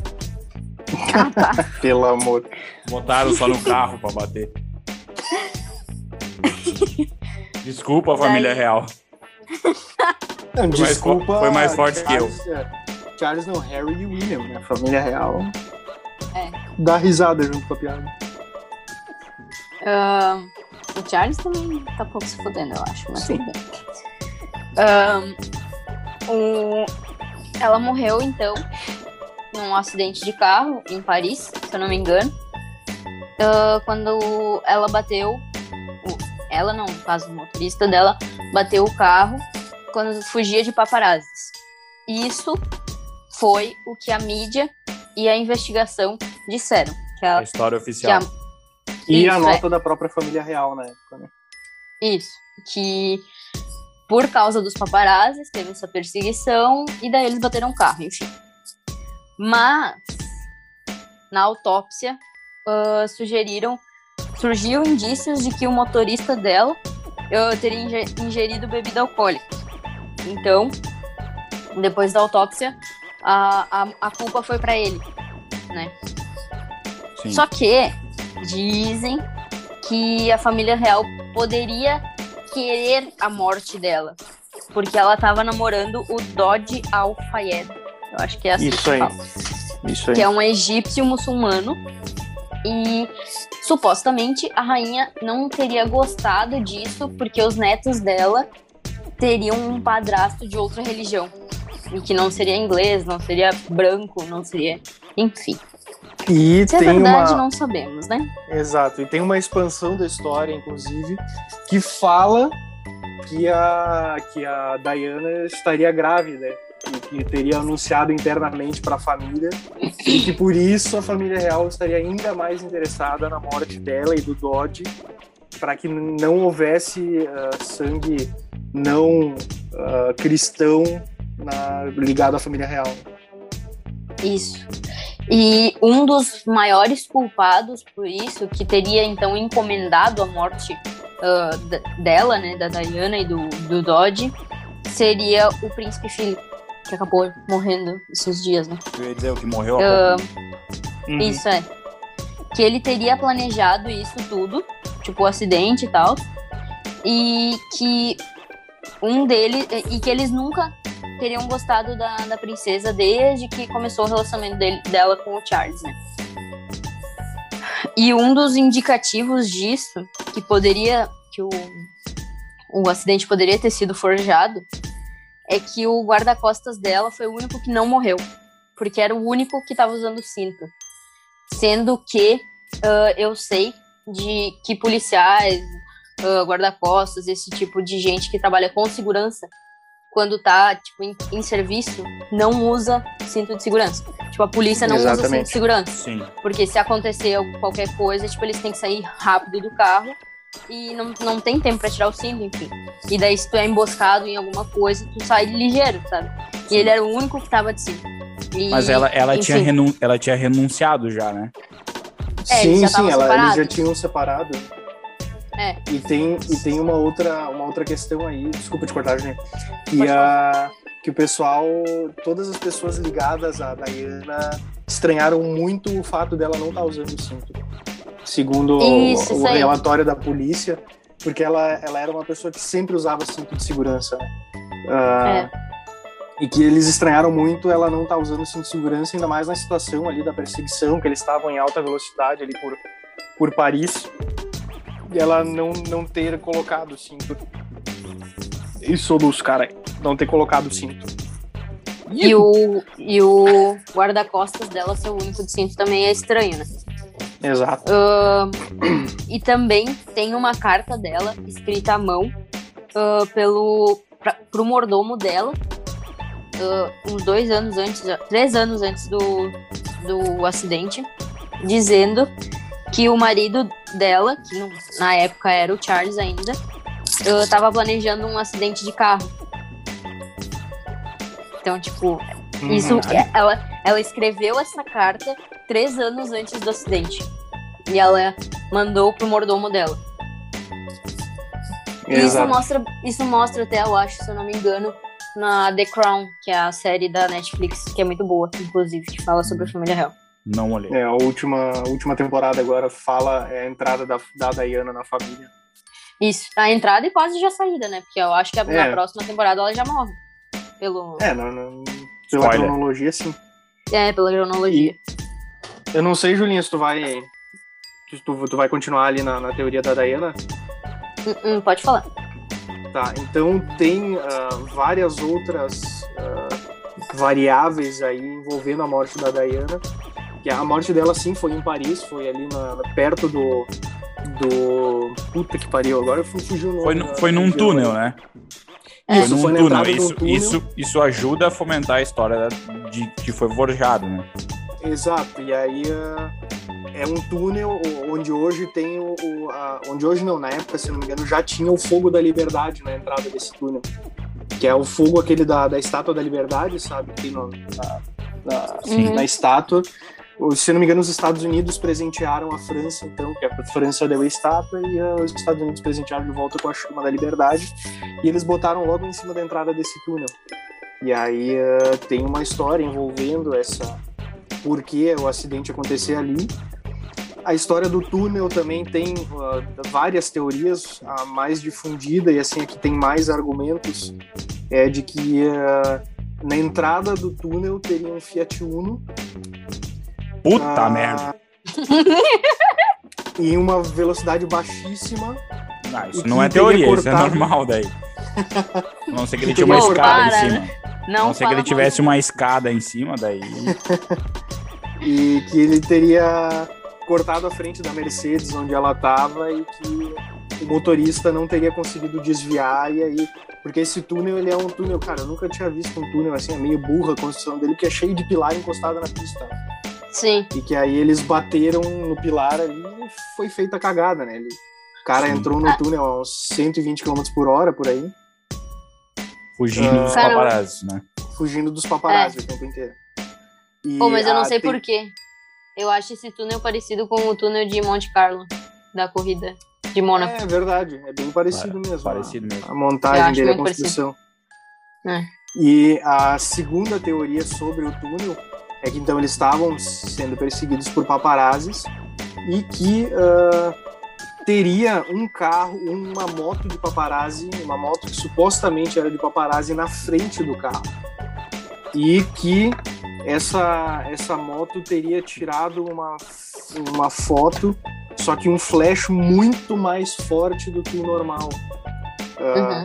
*laughs* Pelo amor. Botaram só no carro pra bater. Desculpa, família Daí- real. Não, Foi desculpa. fo- foi mais forte que eu. Charles, é, Charles não, Harry e William, né? Família real. Dá risada junto com a piada. Ah, o Charles também tá pouco se fudendo, eu acho, mas Sim. tudo bem. Ahn, o- Ela morreu, então, num acidente de carro em Paris, se eu não me engano. Ah, quando ela bateu. Ela não, no caso, o motorista dela bateu o carro quando fugia de paparazzis. Isso foi o que a mídia e a investigação disseram. Que A a, história que oficial. a- E a Isso, nota da própria família real na época, né? Isso, que por causa dos paparazzis teve essa perseguição e daí eles bateram o carro, enfim. Mas na autópsia ah, sugeriram, surgiu indícios de que o motorista dela ah, teria inge- ingerido bebida alcoólica. Então, depois da autópsia, a, a, a culpa foi para ele, né? Sim. Só que dizem que a família real poderia querer a morte dela, porque ela tava namorando o Dodge Al-Fayed. Eu acho que é assim Isso que aí. fala. Isso aí. Que é um egípcio muçulmano. E supostamente a rainha não teria gostado disso porque os netos dela teriam um padrasto de outra religião. E que não seria inglês, não seria branco, não seria. Enfim. E Se é tem verdade, uma. não sabemos, né? Exato. E tem uma expansão da história, inclusive, que fala que a, que a Diana estaria grávida e que teria anunciado internamente para a família e que por isso a família real estaria ainda mais interessada na morte dela e do Dodge para que não houvesse ah, sangue não ah, cristão na- ligado à família real. Isso. E um dos maiores culpados por isso, que teria então encomendado a morte d- dela, né, da Diana e do, do Dodge, seria o príncipe Philip, que acabou morrendo esses dias, né? Eu ia dizer o que morreu. Ah, Uhum. Isso é. Que ele teria planejado isso tudo, tipo o acidente e tal. E que um deles. E que eles nunca teriam gostado da, da princesa desde que começou o relacionamento dele, dela com o Charles, né? E um dos indicativos disso, que poderia. que o, o acidente poderia ter sido forjado, é que o guarda-costas dela foi o único que não morreu. Porque era o único que estava usando cinto sendo que ah, eu sei de que policiais, ah, guarda-costas, esse tipo de gente que trabalha com segurança, quando tá tipo em, em serviço, não usa cinto de segurança. Tipo, a polícia não usa cinto Exatamente. de segurança, Sim. porque se acontecer qualquer coisa, tipo, eles têm que sair rápido do carro e não, não tem tempo pra tirar o cinto, enfim. E daí se tu é emboscado em alguma coisa, tu sai ligeiro, sabe? E ele era o único que tava de cinto. E, Mas ela, ela, tinha enfim, renun ela tinha renunciado já, né? É, sim, já sim, ela, eles já tinham separado. É. E tem, e tem uma, outra, uma outra questão aí, desculpa te cortar, gente. Que, Pode a, que o pessoal, todas as pessoas ligadas à Diana estranharam muito o fato dela não estar usando o cinto. Segundo o- Isso, o, isso aí. relatório da polícia, porque ela, ela era uma pessoa que sempre usava cinto de segurança. né? Ah, E que eles estranharam muito ela não estar usando cinto de segurança, ainda mais na situação ali da perseguição, que eles estavam em alta velocidade ali por, por Paris ela não, não ter colocado o cinto. Isso dos caras, não ter colocado o cinto. E o, e o guarda-costas dela ser o único de cinto também é estranho, né? Exato. Ahn, e também tem uma carta dela escrita à mão ah, pelo pra, pro mordomo dela ah, uns dois anos antes, três anos antes do, do acidente, dizendo que o marido dela, que na época era o Charles ainda, estava planejando um acidente de carro. Então, tipo, isso, Uhum. ela, ela escreveu essa carta três anos antes do acidente. E ela mandou pro mordomo dela. E isso mostra, isso mostra até, eu acho, se eu não me engano, na The Crown, que é a série da Netflix, que é muito boa, inclusive, que fala sobre a família real. Não olhei. É, a última, a última temporada agora fala é a entrada da, da Diana na família. Isso, a entrada e quase já a saída, né? Porque eu acho que a- na É. próxima temporada ela já morre. Pelo, É, não, não, pela Spoiler. cronologia, sim. é, pela cronologia. Eu não sei, Julinha, se tu vai. Se tu, tu vai continuar ali na, na teoria da Diana. Hum, hum, pode falar. Tá, então tem ah, várias outras ah, variáveis aí envolvendo a morte da Diana. Que a morte dela sim foi em Paris, foi ali na, perto do. do. Puta que pariu, agora fugiu o nome. Foi, no- foi num túnel, né? né? Isso, foi num túnel. Isso, túnel. isso, isso ajuda a fomentar a história de que foi forjado, né? Exato, e aí ah, é um túnel onde hoje tem o. o- a- onde hoje não, na época, se não me engano, já tinha o fogo da liberdade na entrada desse túnel. Que é o fogo aquele da, da estátua da liberdade, sabe? Que tem no- na, na, Sim. na estátua. Se não me engano, os Estados Unidos presentearam a França, então, que a França deu a estátua e ah, os Estados Unidos presentearam de volta com a chama da liberdade. E eles botaram logo em cima da entrada desse túnel. E aí uh, tem uma história envolvendo essa por que o acidente acontecer ali. A história do túnel também tem uh, várias teorias, a mais difundida e assim a que tem mais argumentos é de que uh, na entrada do túnel teria um Fiat Uno. Puta merda! *laughs* em uma velocidade baixíssima. Não, isso não é teoria, isso é normal daí. *laughs* Não sei que ele tinha uma escada para, em cima. Né? Não, não sei que ele tivesse uma escada em cima, daí. *laughs* e que ele teria cortado a frente da Mercedes onde ela estava e que o motorista não teria conseguido desviar e aí porque esse túnel ele é um túnel cara eu nunca tinha visto um túnel assim é meio burra a construção dele que é cheio de pilar encostado na pista sim e que aí eles bateram no pilar ali e foi feita a cagada né ele, o cara sim. entrou no túnel a uns 120 km por hora por aí fugindo uh, dos paparazzi né fugindo dos paparazzi é. o tempo inteiro e Pô, mas eu não sei tem... porquê. Eu acho esse túnel parecido com o túnel de Monte Carlo, da corrida de Mônaco. É verdade, é bem parecido mesmo. Parecido mesmo. A montagem dele, a construção. É. E a segunda teoria sobre o túnel é que então eles estavam sendo perseguidos por paparazzis e que uh, teria um carro, uma moto de paparazzi, uma moto que supostamente era de paparazzi na frente do carro. E que essa, essa moto teria tirado uma, uma foto, só que um flash muito mais forte do que o normal. Uh, uhum.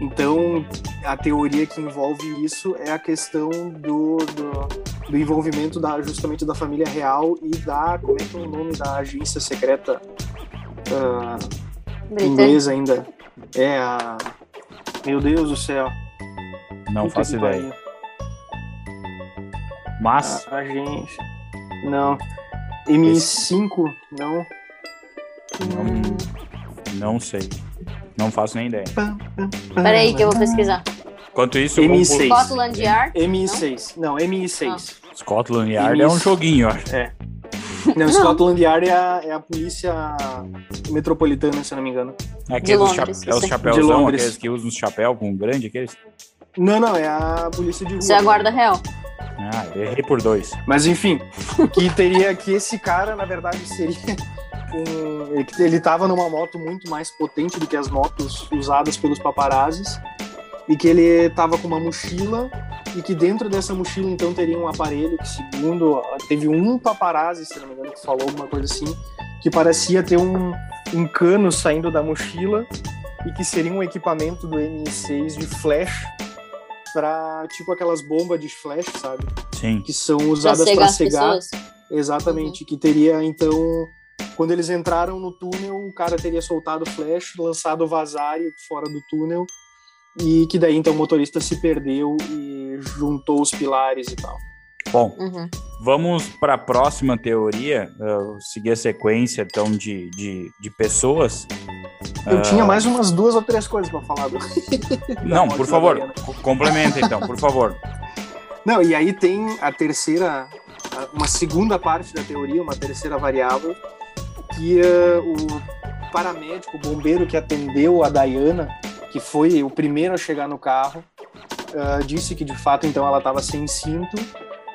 Então, a teoria que envolve isso é a questão do, do, do, envolvimento da, justamente da família real e da. Como é que é o nome da agência secreta uh, inglesa ainda? É a. Meu Deus do céu. Não Puta faço ideia. Mas. A, gente. Não. M5, não. Não, não sei. Não faço nem ideia. Peraí que eu vou pesquisar. Enquanto isso, MI6. Scotland Yard? MI6. Não, não MI6. Ah. Scotland Yard é um joguinho, acho. É. Não, Scotland Yard é a, é a polícia metropolitana, se eu não me engano. É, aqueles Londres, cha é os chapéuzão, aqueles que usam os chapéu com grande, aqueles? Não, não, é a polícia de rua. Isso é a guarda real. Ah, errei por dois. Mas enfim, que teria que esse cara, na verdade, seria *laughs* um, ele estava numa moto muito mais potente do que as motos usadas pelos paparazzis e que ele estava com uma mochila e que dentro dessa mochila então teria um aparelho que segundo teve um paparazzi, se não me engano, que falou alguma coisa assim, que parecia ter um, um cano saindo da mochila e que seria um equipamento do MI6 de flash para tipo aquelas bombas de flash, sabe? Sim. Que são usadas para cegar. Exatamente, uhum. que teria então quando eles entraram no túnel, o cara teria soltado flash, lançado vazário fora do túnel e que daí então o motorista se perdeu e juntou os pilares e tal. Bom, uhum. vamos para a próxima teoria, uh, seguir a sequência então de, de, de pessoas eu uh... tinha mais umas duas ou três coisas para falar. Do... *laughs* Não, por favor, complementa então, por favor. Não, e aí tem a terceira, uma segunda parte da teoria, uma terceira variável, que uh, o paramédico, o bombeiro que atendeu a Diana, que foi o primeiro a chegar no carro, uh, disse que de fato então ela estava sem cinto,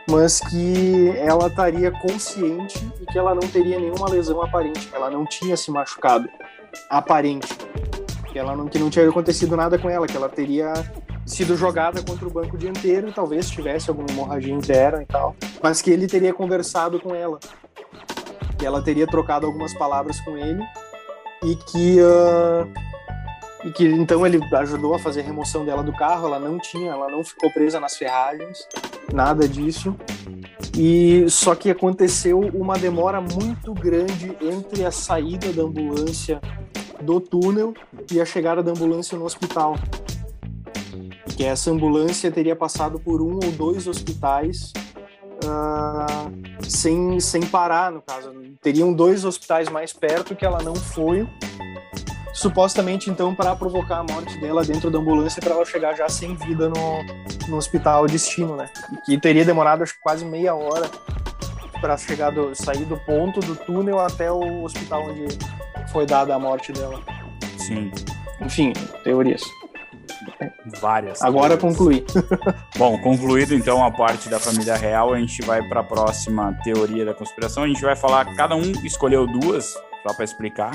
mas que ela estaria consciente e que ela não teria nenhuma lesão aparente, que ela não tinha se machucado aparente. Que, ela não, que não tinha acontecido nada com ela, que ela teria sido jogada contra o banco dianteiro, talvez tivesse alguma hemorragia interna e tal, mas que ele teria conversado com ela. Que ela teria trocado algumas palavras com ele e que uh, e que então ele ajudou a fazer a remoção dela do carro, ela não tinha, ela não ficou presa nas ferragens, nada disso. E só que aconteceu uma demora muito grande entre a saída da ambulância do túnel e a chegada da ambulância no hospital. Que essa ambulância teria passado por um ou dois hospitais uh, sem, sem parar, no caso. Teriam dois hospitais mais perto que ela não foi supostamente então para provocar a morte dela dentro da ambulância para ela chegar já sem vida no, no hospital destino, né? Que teria demorado acho, quase meia hora para chegar do, sair do ponto do túnel até o hospital onde foi dada a morte dela. Sim. Enfim, teorias. Várias. Agora concluí. *laughs* Bom, concluído então a parte da família real, a gente vai para a próxima teoria da conspiração. A gente vai falar, cada um escolheu duas, só para explicar.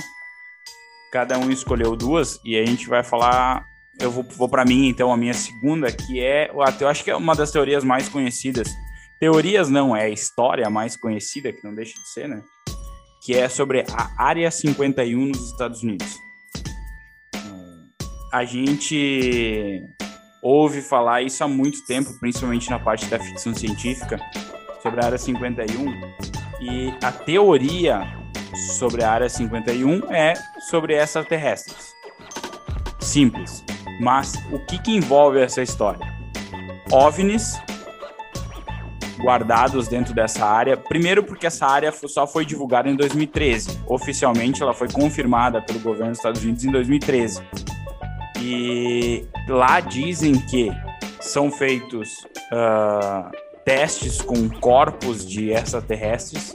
Cada um escolheu duas e a gente vai falar. Eu vou, vou para mim, então, a minha segunda, que é. Eu acho que é uma das teorias mais conhecidas. Teorias não, é a história mais conhecida, que não deixa de ser, né? Que é sobre a Área 51 nos Estados Unidos a gente ouve falar isso há muito tempo, principalmente na parte da ficção científica, sobre a Área 51. E a teoria sobre a Área 51 é sobre extraterrestres. Simples. Mas o que, que envolve essa história? OVNIs guardados dentro dessa área. Primeiro, porque essa área só foi divulgada em 2013. Oficialmente, ela foi confirmada pelo governo dos Estados Unidos em 2013. E lá dizem que são feitos uh, testes com corpos de extraterrestres,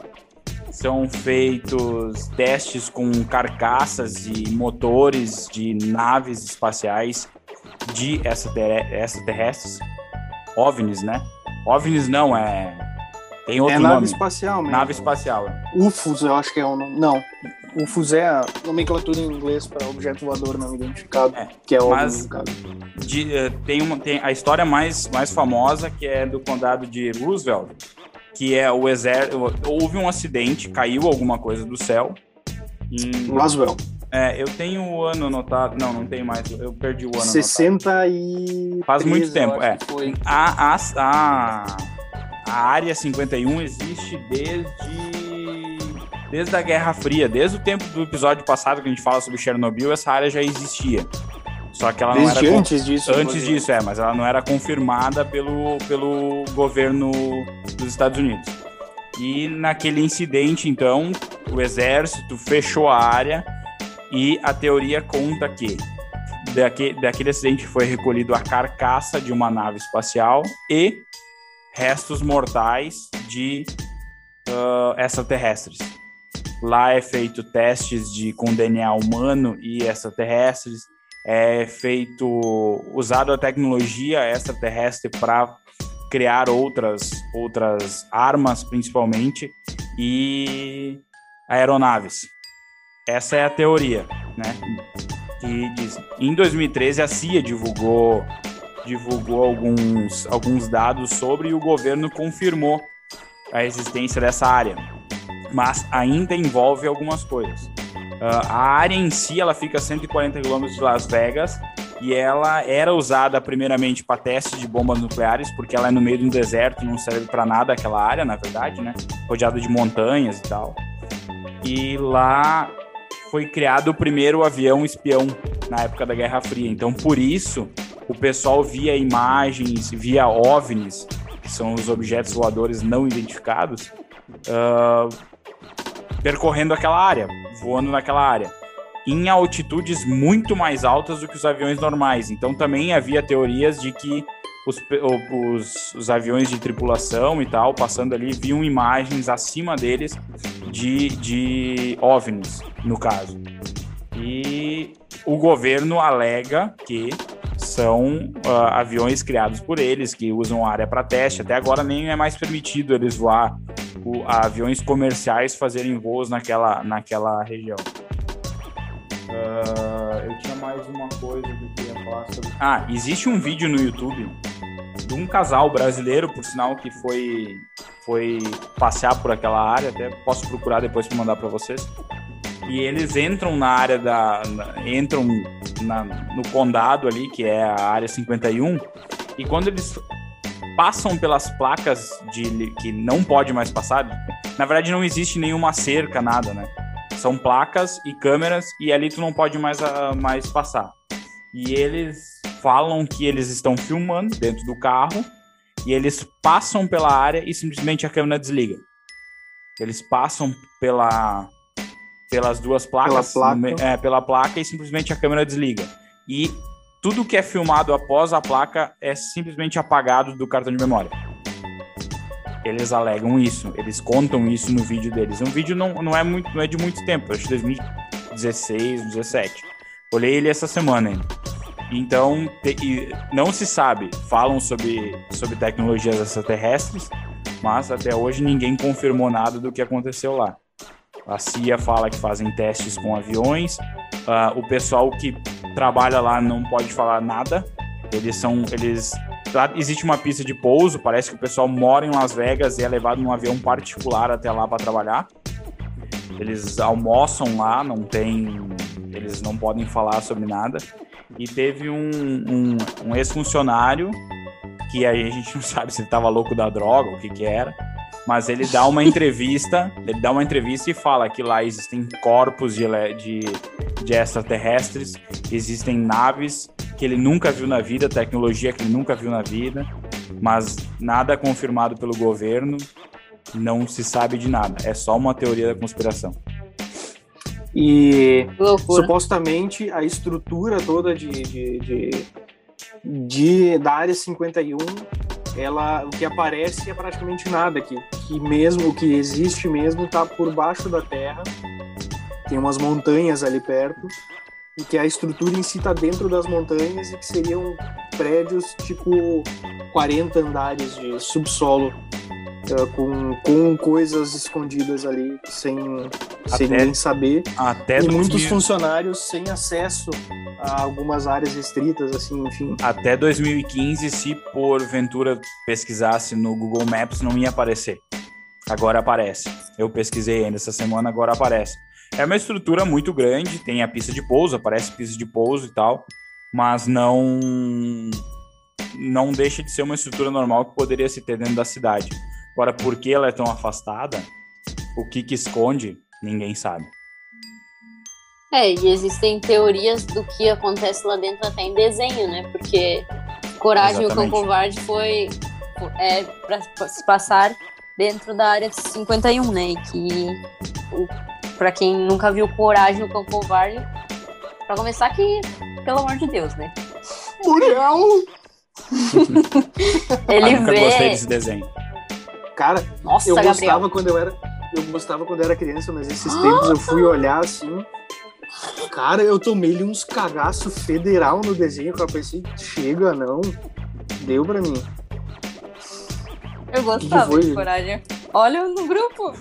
são feitos testes com carcaças e motores de naves espaciais de extraterrestres, OVNIs, né? OVNIs não, é. Tem outro é nome. nave espacial mesmo. Nave espacial. É. UFOS, eu acho que é o nome. Não. UFOS é a nomenclatura em inglês para objeto voador não identificado, é, que é mas de, uh, tem, uma, tem a história mais, mais famosa que é do condado de Roosevelt, que é o exército. Houve um acidente, caiu alguma coisa do céu. Em, Roswell. É, eu tenho o ano anotado. Não, não tenho mais. Eu perdi o ano 60 anotado. e. Faz muito tempo, é. A, a, a, a área 51 existe desde desde a Guerra Fria, desde o tempo do episódio passado que a gente fala sobre Chernobyl, essa área já existia. Só que ela desde não era antes disso. Antes disso, é, mas ela não era confirmada pelo, pelo governo dos Estados Unidos. E naquele incidente, então, o exército fechou a área e a teoria conta que daquele, daquele acidente foi recolhido a carcaça de uma nave espacial e restos mortais de uh, extraterrestres. Lá é feito testes de com DNA humano e extraterrestres. É feito usado a tecnologia extraterrestre para criar outras outras armas, principalmente e aeronaves. Essa é a teoria, né? Que diz. Em 2013 a CIA divulgou divulgou alguns alguns dados sobre e o governo confirmou a existência dessa área mas ainda envolve algumas coisas. Uh, a área em si ela fica a 140 quilômetros de Las Vegas e ela era usada primeiramente para testes de bombas nucleares, porque ela é no meio de um deserto, não serve para nada aquela área, na verdade, né? Rodeada de montanhas e tal. E lá foi criado o primeiro avião espião na época da Guerra Fria. Então, por isso, o pessoal via imagens, via OVNIs, que são os objetos voadores não identificados, uh, percorrendo aquela área, voando naquela área, em altitudes muito mais altas do que os aviões normais. Então também havia teorias de que os, os, os aviões de tripulação e tal, passando ali, viam imagens acima deles de, de OVNIs, no caso. E o governo alega que são uh, aviões criados por eles, que usam a área para teste. Até agora nem é mais permitido eles voar o, aviões comerciais fazerem voos naquela, naquela região. Uh, eu tinha mais uma coisa que eu queria falar sobre. Ah, existe um vídeo no YouTube de um casal brasileiro, por sinal, que foi, foi passear por aquela área. Até posso procurar depois para mandar para vocês. E eles entram na área da. Na, entram na, no condado ali, que é a área 51. E quando eles passam pelas placas de que não pode mais passar. Na verdade, não existe nenhuma cerca, nada, né? São placas e câmeras e ali tu não pode mais, uh, mais passar. E eles falam que eles estão filmando dentro do carro e eles passam pela área e simplesmente a câmera desliga. Eles passam pela pelas duas placas, pela placa, é, pela placa e simplesmente a câmera desliga. E tudo que é filmado após a placa é simplesmente apagado do cartão de memória. Eles alegam isso, eles contam isso no vídeo deles. Um vídeo não, não, é, muito, não é de muito tempo, acho que 2016, 2017. Olhei ele essa semana ainda. Então, te, não se sabe. Falam sobre, sobre tecnologias extraterrestres, mas até hoje ninguém confirmou nada do que aconteceu lá. A CIA fala que fazem testes com aviões. Uh, o pessoal que trabalha lá não pode falar nada. Eles são, eles lá existe uma pista de pouso. Parece que o pessoal mora em Las Vegas e é levado num avião particular até lá para trabalhar. Eles almoçam lá, não tem, eles não podem falar sobre nada. E teve um, um, um ex-funcionário que a gente não sabe se ele estava louco da droga, o que que era, mas ele dá uma entrevista, ele dá uma entrevista e fala que lá existem corpos de, de, de extraterrestres, existem naves que ele nunca viu na vida, tecnologia que ele nunca viu na vida, mas nada confirmado pelo governo, não se sabe de nada, é só uma teoria da conspiração. E supostamente a estrutura toda de, de, de, de, da área 51, ela, o que aparece é praticamente nada aqui. Que mesmo o que existe mesmo está por baixo da terra. Tem umas montanhas ali perto e que a estrutura em si está dentro das montanhas e que seriam prédios tipo 40 andares de subsolo uh, com, com coisas escondidas ali sem, até, sem ninguém saber. Até e muitos funcionários sem acesso a algumas áreas restritas, assim, enfim. Até 2015, se porventura pesquisasse no Google Maps, não ia aparecer. Agora aparece. Eu pesquisei ainda essa semana, agora aparece. É uma estrutura muito grande, tem a pista de pouso, aparece pista de pouso e tal, mas não não deixa de ser uma estrutura normal que poderia se ter dentro da cidade. Agora, por que ela é tão afastada? O que que esconde? Ninguém sabe. É, e existem teorias do que acontece lá dentro até em desenho, né? Porque Coragem Exatamente. e o Cão Covarde foi é, para se passar dentro da área 51, né? E que, para quem nunca viu Coragem e o Cão Covarde, para começar que, pelo amor de Deus, né? Muriel! *laughs* Ele ah, nunca vê... gostei desse desenho. Cara, Nossa, eu Gabriel. gostava quando eu era. Eu gostava quando eu era criança, mas esses tempos eu fui olhar assim. Cara, eu tomei-lhe uns cagaço federal no desenho que eu pensei, chega, não. Deu pra mim. Eu gostava que que de coragem. Olha no grupo.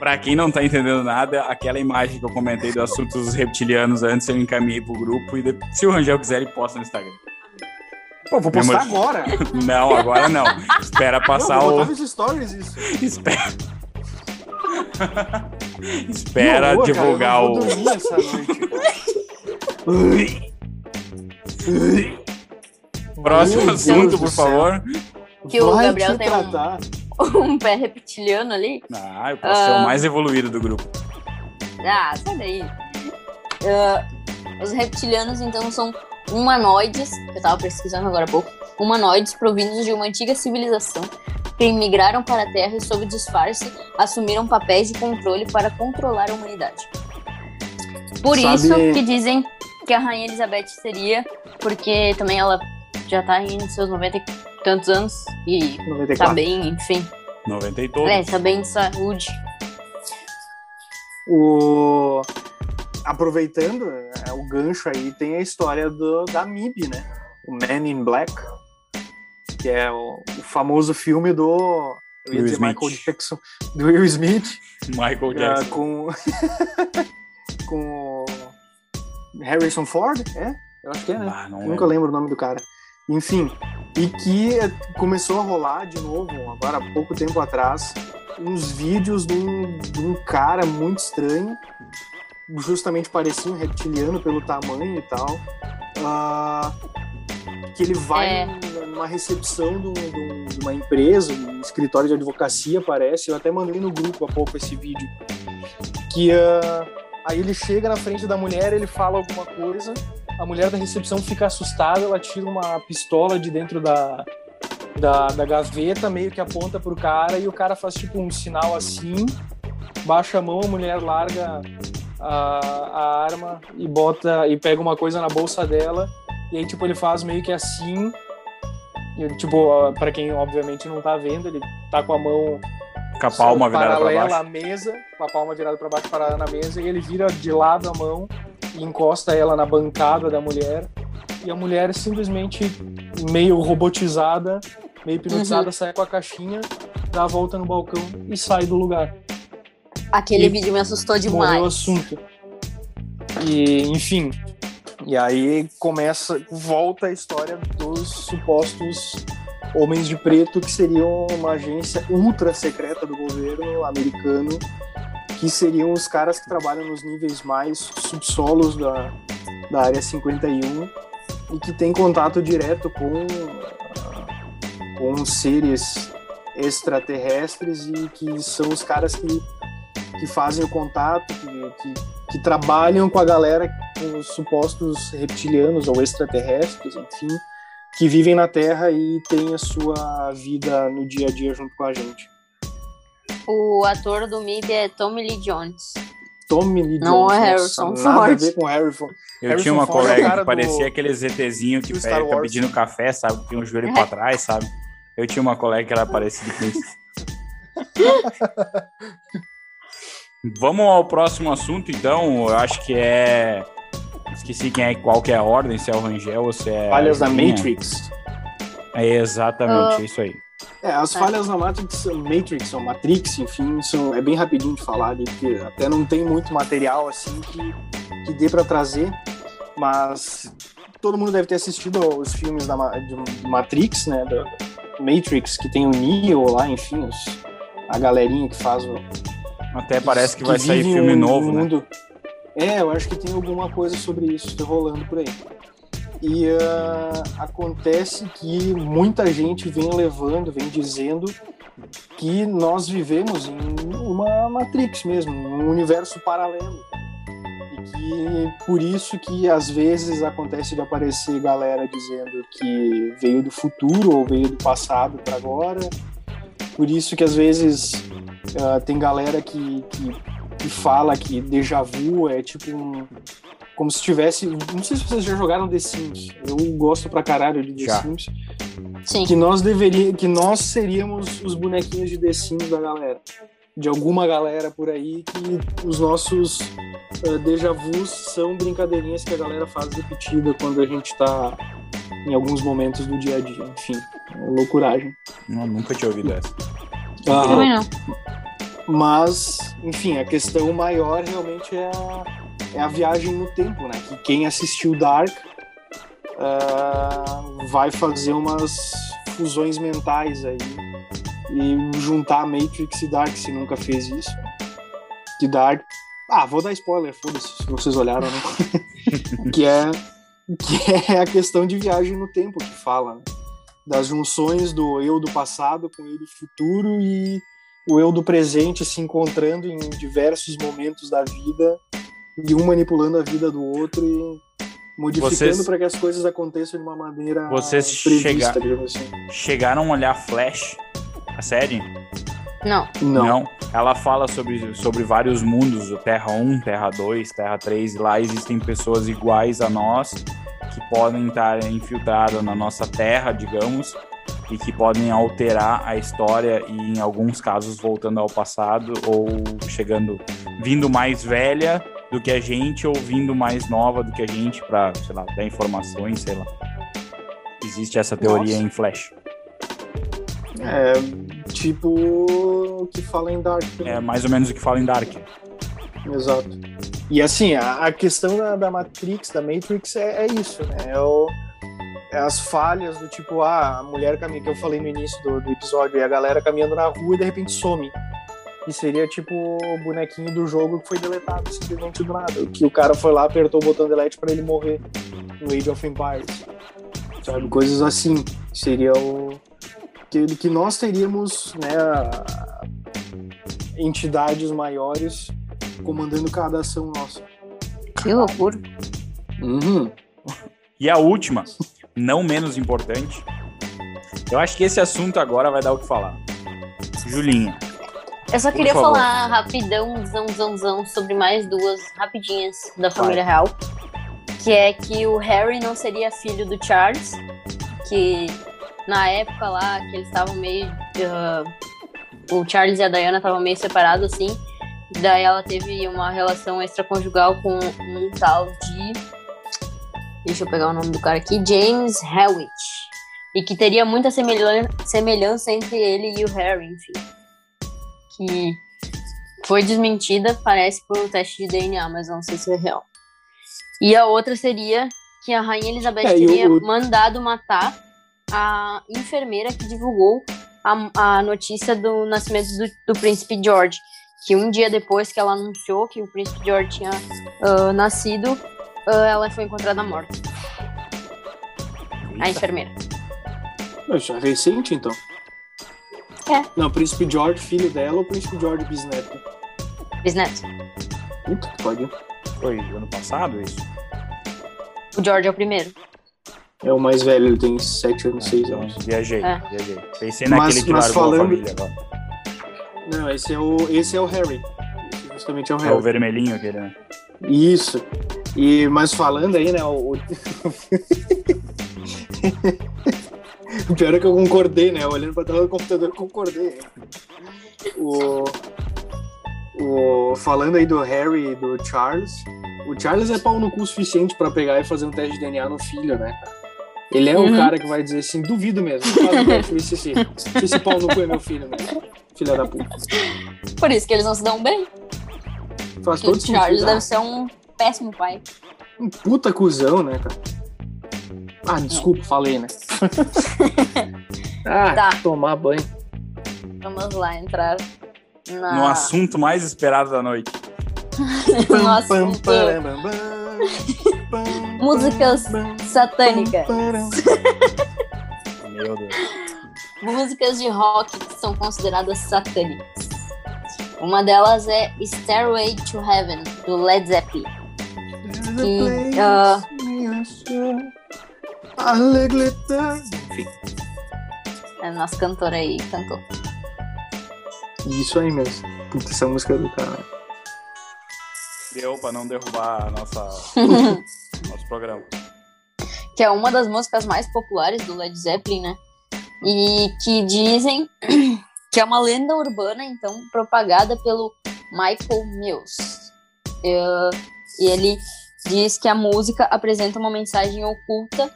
Pra quem não tá entendendo nada, aquela imagem que eu comentei do assunto dos reptilianos antes, eu encaminhei pro grupo e se o Rangel quiser, ele posta no Instagram. Pô, vou postar agora. *laughs* Não, agora não. Espera passar não, vou o. Nos stories isso. Espera. *laughs* Espera horror, divulgar cara, eu não vou o. essa noite. *laughs* Próximo Meu assunto, por favor. Que o Vai Gabriel tem um, um, pé reptiliano ali. Ah, eu posso uh... ser o ah. mais evoluído do grupo. Ah, sai daí. Uh, os reptilianos, então, são humanoides, eu estava pesquisando agora há pouco, humanoides provindos de uma antiga civilização que migraram para a Terra e, sob disfarce, assumiram papéis de controle para controlar a humanidade. Por Sabe... isso que dizem que a Rainha Elizabeth seria, porque também ela já está em seus 90 e tantos anos e 94. tá bem, enfim. 90 e todos. É, tá bem de saúde. O aproveitando é, o gancho aí, tem a história do, da MIB, né? O Man in Black, que é o, o famoso filme do eu ia dizer Michael Jackson, do Will Smith. Michael Jackson. Uh, com, *laughs* com Harrison Ford, é? Eu acho que é, né? Ah, Nunca lembro. lembro o nome do cara. Enfim, e que começou a rolar de novo, agora há pouco tempo atrás, uns vídeos de um, de um cara muito estranho justamente parecia um reptiliano pelo tamanho e tal. Uh, que ele vai é. numa recepção de, um, de, uma empresa, um escritório de advocacia, parece. Eu até mandei no grupo há pouco esse vídeo. Que uh, aí ele chega na frente da mulher, ele fala alguma coisa, a mulher da recepção fica assustada, ela tira uma pistola de dentro da, da, da gaveta, meio que aponta pro cara, e o cara faz tipo um sinal assim, baixa a mão, a mulher larga a, a arma e bota e pega uma coisa na bolsa dela e aí tipo ele faz meio que assim e, tipo para quem obviamente não tá vendo ele tá com a mão com a palma virada para baixo à mesa com a palma virada para baixo parada na mesa e ele vira de lado a mão e encosta ela na bancada da mulher e a mulher simplesmente meio robotizada, meio hipnotizada, uhum. sai com a caixinha, dá a volta no balcão e sai do lugar. Aquele e vídeo me assustou demais. O assunto. E, enfim, e aí começa, volta a história dos supostos homens de preto, que seriam uma agência ultra secreta do governo americano, que seriam os caras que trabalham nos níveis mais subsolos da, da área 51 e que tem contato direto com, com seres extraterrestres e que são os caras que, que fazem o contato, que, que, que trabalham com a galera, com os supostos reptilianos ou extraterrestres, enfim, que vivem na Terra e têm a sua vida no dia a dia junto com a gente. O ator do MIB é Tommy Lee Jones. Tommy Lee Não Jones. Não é Harrison Ford. Nada a ver com Harrison. Eu Harrison tinha uma Ford é colega que parecia do... aquele ZTzinho que fica pedindo café, sabe? Tem um joelho é. pra trás, sabe? Eu tinha uma colega que era parecida com isso. *laughs* Vamos ao próximo assunto, então. Eu acho que é Esqueci quem é, qual que é a ordem, se é o Rangel ou se é. Falhas da Matrix. É exatamente, uh... é isso aí. É, as falhas na Matrix, Matrix ou Matrix, enfim, são, é bem rapidinho de falar ali, porque até não tem muito material assim que, que dê para trazer, mas todo mundo deve ter assistido os filmes da de Matrix, né, da Matrix, que tem o Neo lá, enfim, os, a galerinha que faz o... Até parece que, que vai sair filme um, novo, um mundo, né? É, eu acho que tem alguma coisa sobre isso rolando por aí. E uh, acontece que muita gente vem levando, vem dizendo que nós vivemos em uma Matrix mesmo, um universo paralelo. E que por isso que às vezes acontece de aparecer galera dizendo que veio do futuro ou veio do passado para agora. Por isso que às vezes uh, tem galera que, que que fala que déjà vu é tipo um. Como se tivesse. Não sei se vocês já jogaram The Sims. Eu gosto pra caralho de The já. Sims. Sim. Que nós deveríamos. Que nós seríamos os bonequinhos de The Sims da galera. De alguma galera por aí que os nossos uh, déjà vus são brincadeirinhas que a galera faz repetida quando a gente tá em alguns momentos do dia a dia. Enfim, loucuragem. Não, nunca tinha ouvido essa. Ah, Também não. Mas, enfim, a questão maior realmente é a, é a viagem no tempo, né? Que quem assistiu Dark uh, vai fazer umas fusões mentais aí e juntar Matrix e Dark, se nunca fez isso. Que Dark. Ah, vou dar spoiler, foda-se, se vocês olharam, né? *laughs* que, é, que é a questão de viagem no tempo que fala, né? Das junções do eu do passado com o eu do futuro e o eu do presente se encontrando em diversos momentos da vida e um manipulando a vida do outro e modificando para que as coisas aconteçam de uma maneira vocês prevista, chega... assim. chegaram a olhar Flash a série não. não não ela fala sobre, sobre vários mundos o Terra 1 Terra 2 Terra 3 e lá existem pessoas iguais a nós que podem estar infiltradas na nossa Terra digamos e que podem alterar a história e em alguns casos voltando ao passado ou chegando vindo mais velha do que a gente ou vindo mais nova do que a gente para, sei lá, dar informações, sei lá. Existe essa teoria Nossa. em Flash. É, tipo o que fala em Dark. Né? É mais ou menos o que fala em Dark. Exato. E assim, a, a questão da, da, Matrix, da Matrix é, é isso, né? É o, as falhas do tipo, ah, a mulher caminha, que eu falei no início do, do episódio, e a galera caminhando na rua e de repente some. E seria tipo o bonequinho do jogo que foi deletado simplesmente do nada. Que o cara foi lá, apertou o botão delete para ele morrer no Age of Empires. Sabe? Coisas assim. Seria o. Que, que nós teríamos, né? Entidades maiores comandando cada ação nossa. Que loucura. Uhum. E a última, *laughs* não menos importante. Eu acho que esse assunto agora vai dar o que falar. Julinha. Eu só queria falar rapidão, zão, zão, zão, sobre mais duas rapidinhas da família vai. real. Que é que o Harry não seria filho do Charles, que na época lá, que eles estavam meio. Uh, o Charles e a Diana estavam meio separados assim. Daí ela teve uma relação extraconjugal com um tal de. Deixa eu pegar o nome do cara aqui. James Hewitt. E que teria muita semelhan semelhança entre ele e o Harry, enfim. Que foi desmentida, parece, por um teste de DNA, mas não sei se é real. E a outra seria que a Rainha Elizabeth É, teria o- mandado matar a enfermeira que divulgou a, a notícia do nascimento do, do príncipe George. Que um dia depois que ela anunciou que o príncipe George tinha ah, nascido, ela foi encontrada morta. A enfermeira. É recente, então. É. Não, Príncipe George, filho dela, ou Príncipe George, bisneto? Bisneto. Puta pariu. Foi ano passado isso? O George é o primeiro. É o mais velho, ele tem 7 anos, 6 Então, anos. viajei, É. viajei. Pensei Mas- naquele que mas largou falando- a família agora. Não, esse é o, esse é o Harry. Esse justamente é o É o Harry. vermelhinho aquele, né? Isso. E, mas falando aí, né, o... o *laughs* pior é que eu concordei, né, olhando pra tela do computador, eu concordei. O... o... Falando aí do Harry e do Charles, o Charles é pau no cu o suficiente pra pegar e fazer um teste de DNA no filho, né? Ele é o Uhum. cara que vai dizer assim, duvido mesmo, faz o teste, se esse, se esse pau no cu é meu filho mesmo. Filha da puta. Por isso que eles não se dão bem. Faz todo o Charles sentido. deve ser um péssimo pai. Um puta cuzão, né, cara? Ah, desculpa, falei, né? *laughs* ah, Tá. tomar banho. Vamos lá entrar na... No assunto mais esperado da noite. *laughs* no assunto *laughs* Músicas satânicas. Meu Deus. músicas de rock que são consideradas satânicas. Uma delas é Stairway to Heaven, do Led Zeppelin. Que, ah, Enfim, a nossa cantora aí cantou. isso aí mesmo. Puta, essa música é do cara. Deu pra não derrubar a nossa, *laughs* nosso programa. que é uma das músicas mais populares do Led Zeppelin, né? E que dizem que é uma lenda urbana, então, propagada pelo Michael Mills. Eh, e ele diz que a música apresenta uma mensagem oculta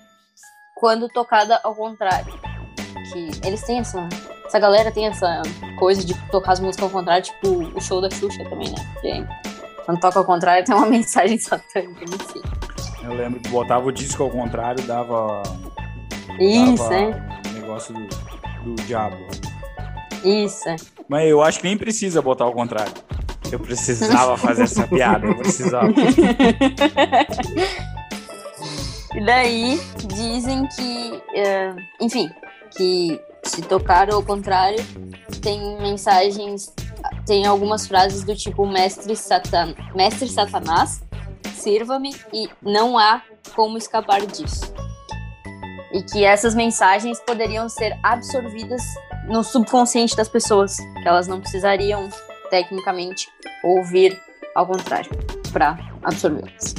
quando tocada ao contrário. Que eles têm essa. Essa galera tem essa coisa de tocar as músicas ao contrário, tipo o show da Xuxa também, né? Que quando toca ao contrário tem uma *laughs* mensagem satânica, enfim. Eu lembro que botava o disco ao contrário, dava, Isso, dava é. um negócio do, do diabo. Isso. Mas eu acho que nem precisa botar ao contrário. Eu precisava fazer essa piada, eu precisava. *laughs* E daí dizem que, eh, enfim, que se tocar ao contrário, tem mensagens, tem algumas frases do tipo mestre, satan, mestre Satanás, sirva-me e não há como escapar disso. E que essas mensagens poderiam ser absorvidas no subconsciente das pessoas, que elas não precisariam, tecnicamente, ouvir ao contrário, para absorvê-las.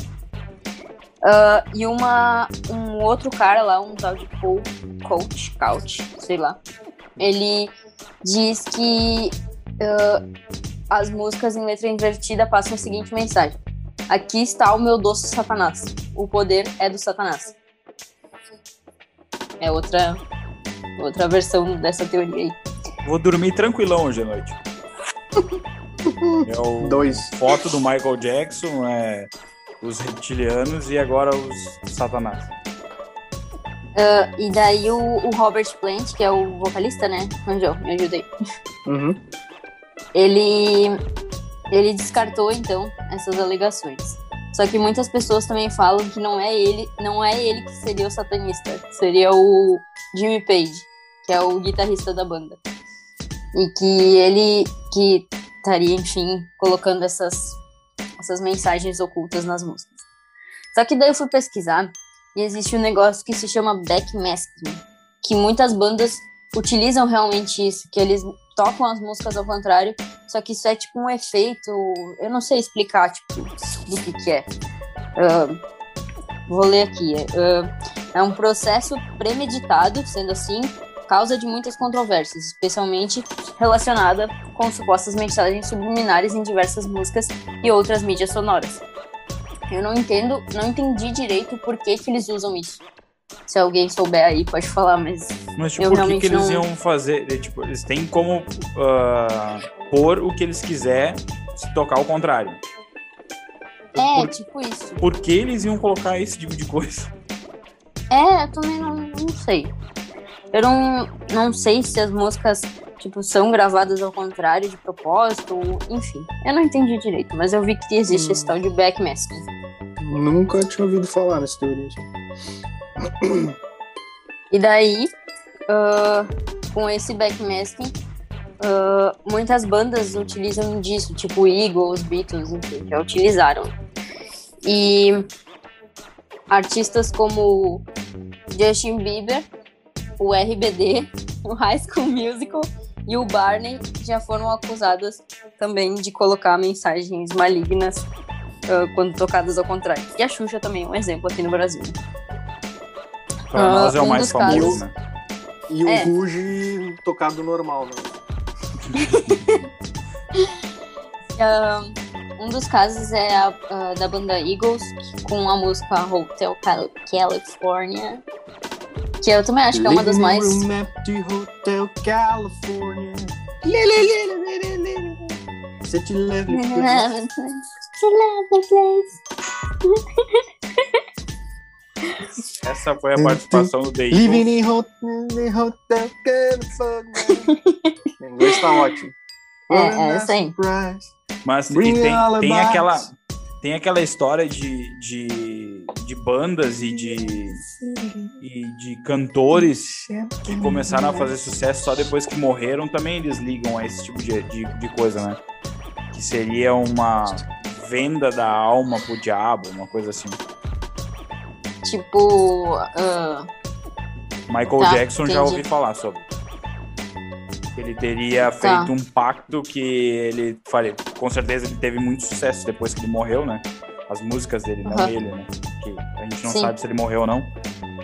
Ah, e uma, um outro cara lá, um tal de Paul Coach, Couch, sei lá, ele diz que ah, as músicas em letra invertida passam a seguinte mensagem: Aqui está o meu doce Satanás. O poder é do Satanás. É outra, outra versão dessa teoria aí. Vou dormir tranquilão hoje à noite. *laughs* É o Dois. foto do Michael Jackson, é, os reptilianos e agora os satanás. Ah, e daí o, o Robert Plant, que é o vocalista, né? Angel, me ajuda aí. Uhum. ele ele descartou então essas alegações. Só que muitas pessoas também falam que não é ele, não é ele que seria o satanista, seria o Jimmy Page, que é o guitarrista da banda. E que ele que estaria, enfim, colocando essas essas mensagens ocultas nas músicas. Só que daí eu fui pesquisar e existe um negócio que se chama backmasking, que muitas bandas utilizam realmente isso, que eles tocam as músicas ao contrário, só que isso é tipo um efeito, eu não sei explicar, tipo, do que que é. Ah, vou ler aqui. Ah, é um processo premeditado, sendo assim, causa de muitas controvérsias, especialmente relacionada com supostas mensagens subliminares em diversas músicas e outras mídias sonoras. Eu não entendo, não entendi direito por que, que eles usam isso. Se alguém souber aí, pode falar, mas. Mas, tipo, Eu por que, que eles não- iam fazer? É, Tipo, eles têm como ah, pôr o que eles quiser se tocar ao contrário. É, Por, tipo isso. por que eles iam colocar esse tipo de coisa? É, eu também não, não sei. Eu não, não sei se as músicas, tipo, são gravadas ao contrário, de propósito, ou- enfim. Eu não entendi direito, mas eu vi que existe Hum. esse tal de backmasking. Nunca tinha ouvido falar nessa teoria. E daí, ah, com esse backmasking, ah, muitas bandas utilizam disso, tipo Eagles, Beatles, enfim, já utilizaram. E artistas como Justin Bieber, o RBD, o High School Musical e o Barney já foram acusados também de colocar mensagens malignas ah, quando tocadas ao contrário. E a Xuxa também é um exemplo aqui no Brasil. Pra Ah, nós é o um mais dos famoso, casos- né? E o É. Ruge tocado normal, né? *laughs* Ah, um dos casos é a, a da banda Eagles, com a música Hotel Cal- California, que eu também acho que é uma das mais. Hotel California. Lê, lê, lê, lê, lê, lê, lê, lê. *laughs* *laughs* Essa foi a participação do The Living in Hotel. Em *laughs* inglês tá ótimo. É, é isso aí. Mas e tem, tem aquela tem aquela história de, de, de bandas e de, e de cantores que começaram a fazer sucesso só depois que morreram, também eles ligam a esse tipo de, de, de coisa, né? Que seria uma venda da alma pro diabo, uma coisa assim. Tipo. ah, Michael Tá, Jackson já entendi. ouvi falar sobre. Ele teria Tá. feito um pacto que ele faria. Com certeza ele teve muito sucesso depois que ele morreu, né? As músicas dele, não Aham. ele, né? Que a gente não Sim. sabe se ele morreu ou não.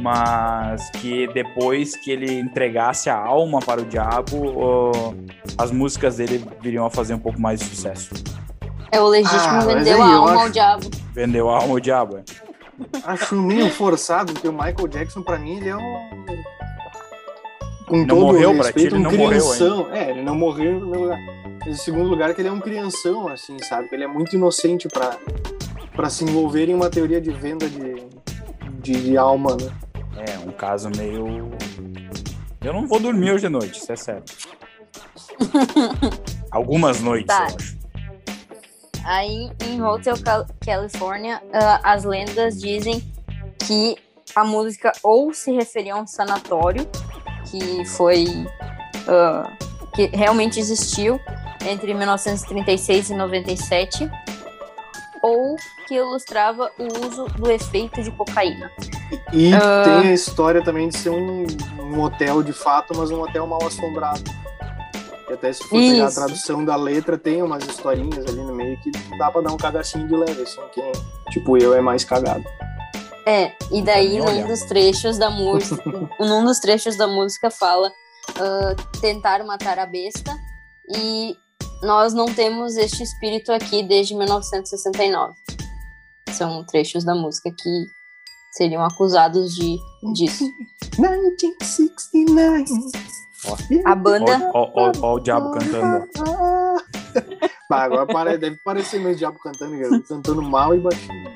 Mas que depois que ele entregasse a alma para o diabo, ó, as músicas dele viriam a fazer um pouco mais de sucesso. é o legítimo Ah, vendeu a alma ao acho- diabo. Vendeu a alma ao diabo, é. Acho meio forçado, porque o Michael Jackson, pra mim, ele é um. Com Não todo morreu, o pra ti, respeito, ele um não morreu crianção. É, ele não morreu em primeiro lugar. Em segundo lugar, que ele é um crianção, assim, sabe? Que ele é muito inocente pra, pra se envolver em uma teoria de venda de, de, de alma, né? É, um caso meio. Eu não vou dormir hoje à noite, isso é sério. *laughs* Algumas noites, Tá. eu acho. Aí em Hotel Cal- California, ah, as lendas dizem que a música ou se referia a um sanatório que foi ah, que realmente existiu entre 1936 e 97 ou que ilustrava o uso do efeito de cocaína. E Ah. tem a história também de ser um, um hotel de fato, mas um hotel mal assombrado. E até se for pegar a tradução da letra, tem umas historinhas ali no meio que dá pra dar um cagacinho de leve, assim, quem, tipo, eu é mais cagado. É, e daí num dos trechos da música, *laughs* num dos trechos da música fala ah, tentar matar a besta e nós não temos este espírito aqui desde 1969. São trechos da música que seriam acusados de disso. *laughs* 1969. A banda, Ó, ó, ó, ó o diabo cantando. *laughs* Bah, agora pare- deve parecer meio diabo cantando, cantando mal e baixinho.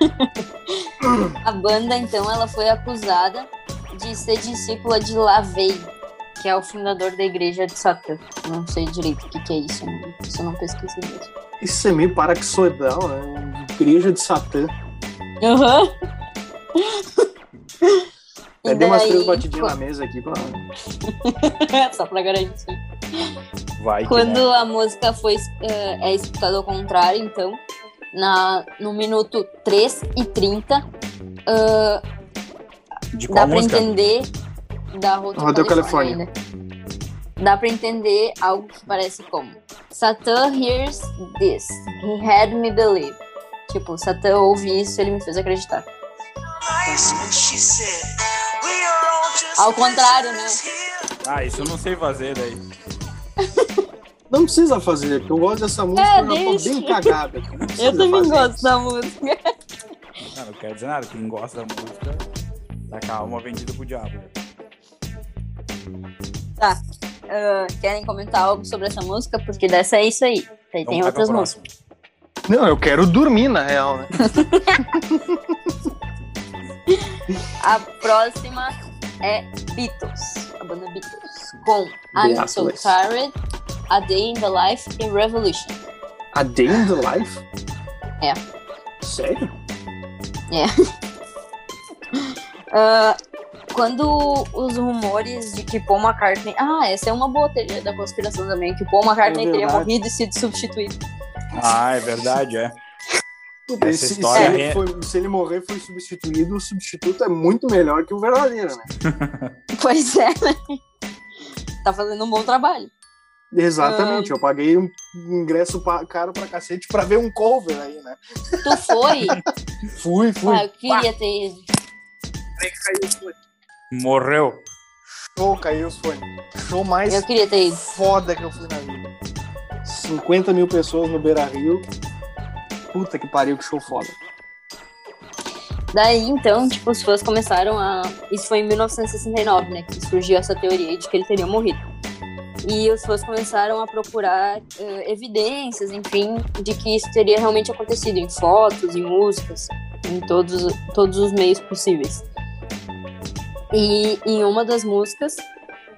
*laughs* a banda então ela foi acusada de ser discípula de Lavey, que é o fundador da igreja de Satã. Não sei direito o que, que é isso, não- isso eu não pesquisei mesmo. Isso é meio paraxodal, né? Igreja de Satã. Aham. Até *laughs* E dei umas três batidinhas na mesa aqui pra. *laughs* Só pra garantir. Vai Quando né? a música foi eh, é escutada ao contrário, então, na, no minuto 3 e 30, ah, De dá qual pra música? entender da Hotel California. Ainda. Dá pra entender algo que parece como Satan hears this, he had me believe. Tipo, Satan ouve isso, ele me fez acreditar. Ao contrário, né? Ah, isso eu não sei fazer daí. *laughs* Não precisa fazer, porque eu gosto dessa música, É, eu já tô deixa. bem cagada. Eu também fazer gosto isso. da música. Não, não quero dizer nada. Quem gosta da música, tá com a alma vendida pro diabo. Tá. Ah, querem comentar algo sobre essa música? Porque dessa é isso aí. Tem, tem outras músicas. Não, eu quero dormir, na real, né? *laughs* A próxima é Beatles. A banda Beatles. Com I'm So. Tired, A Day in the Life e Revolution. A Day in the Life? É. Sério? *laughs* Ah, quando os rumores de que Paul McCartney. Ah, essa é uma boa teoria da conspiração também. Que Paul McCartney É teria morrido e sido substituído. Ah, é verdade, é. Puta, Essa se, história se ele é- foi- se ele morrer foi substituído, o substituto é muito melhor que o verdadeiro, né? *laughs* Pois é, né? Tá fazendo um bom trabalho. Exatamente, eu paguei um ingresso pa- caro pra cacete pra ver um cover aí, né? Tu foi? *laughs* Fui, fui. ah, eu queria ter ido. Aí caiu. Morreu. Show, caiu os fones. Show mais Eu queria ter ido. foda que eu fui na vida. 50 mil pessoas no Beira Rio. Puta que pariu, que show foda. Daí, então, tipo, os fãs começaram a. Isso foi em 1969, né? Que surgiu essa teoria de que ele teria morrido. E os fãs começaram a procurar eh, evidências, enfim, de que isso teria realmente acontecido em fotos, em músicas, em todos, todos os meios possíveis. E em uma das músicas,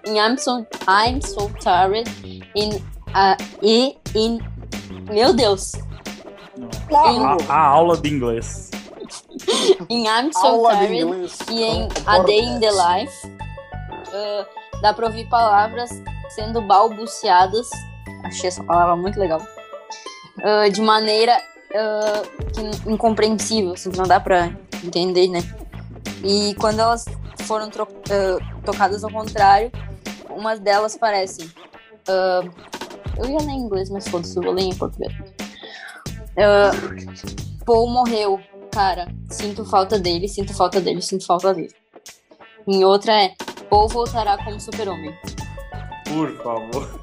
em I'm So, I'm so Tired, in, ah, e in. Meu Deus! A, a aula de inglês. em I'm So Aula Tired. E em Então, A Day in the. Life, ah, dá pra ouvir palavras sendo balbuciadas. Achei essa palavra muito legal. ah, de maneira que, incompreensível, assim, que não dá pra entender, né? E quando elas foram tocadas ao contrário, umas delas parecem. eu ia ler em inglês, mas foda-se, eu vou ler em português. Ah, Paul morreu, cara. Sinto falta dele, sinto falta dele, sinto falta dele. Em outra é Paul voltará como super-homem. Por favor.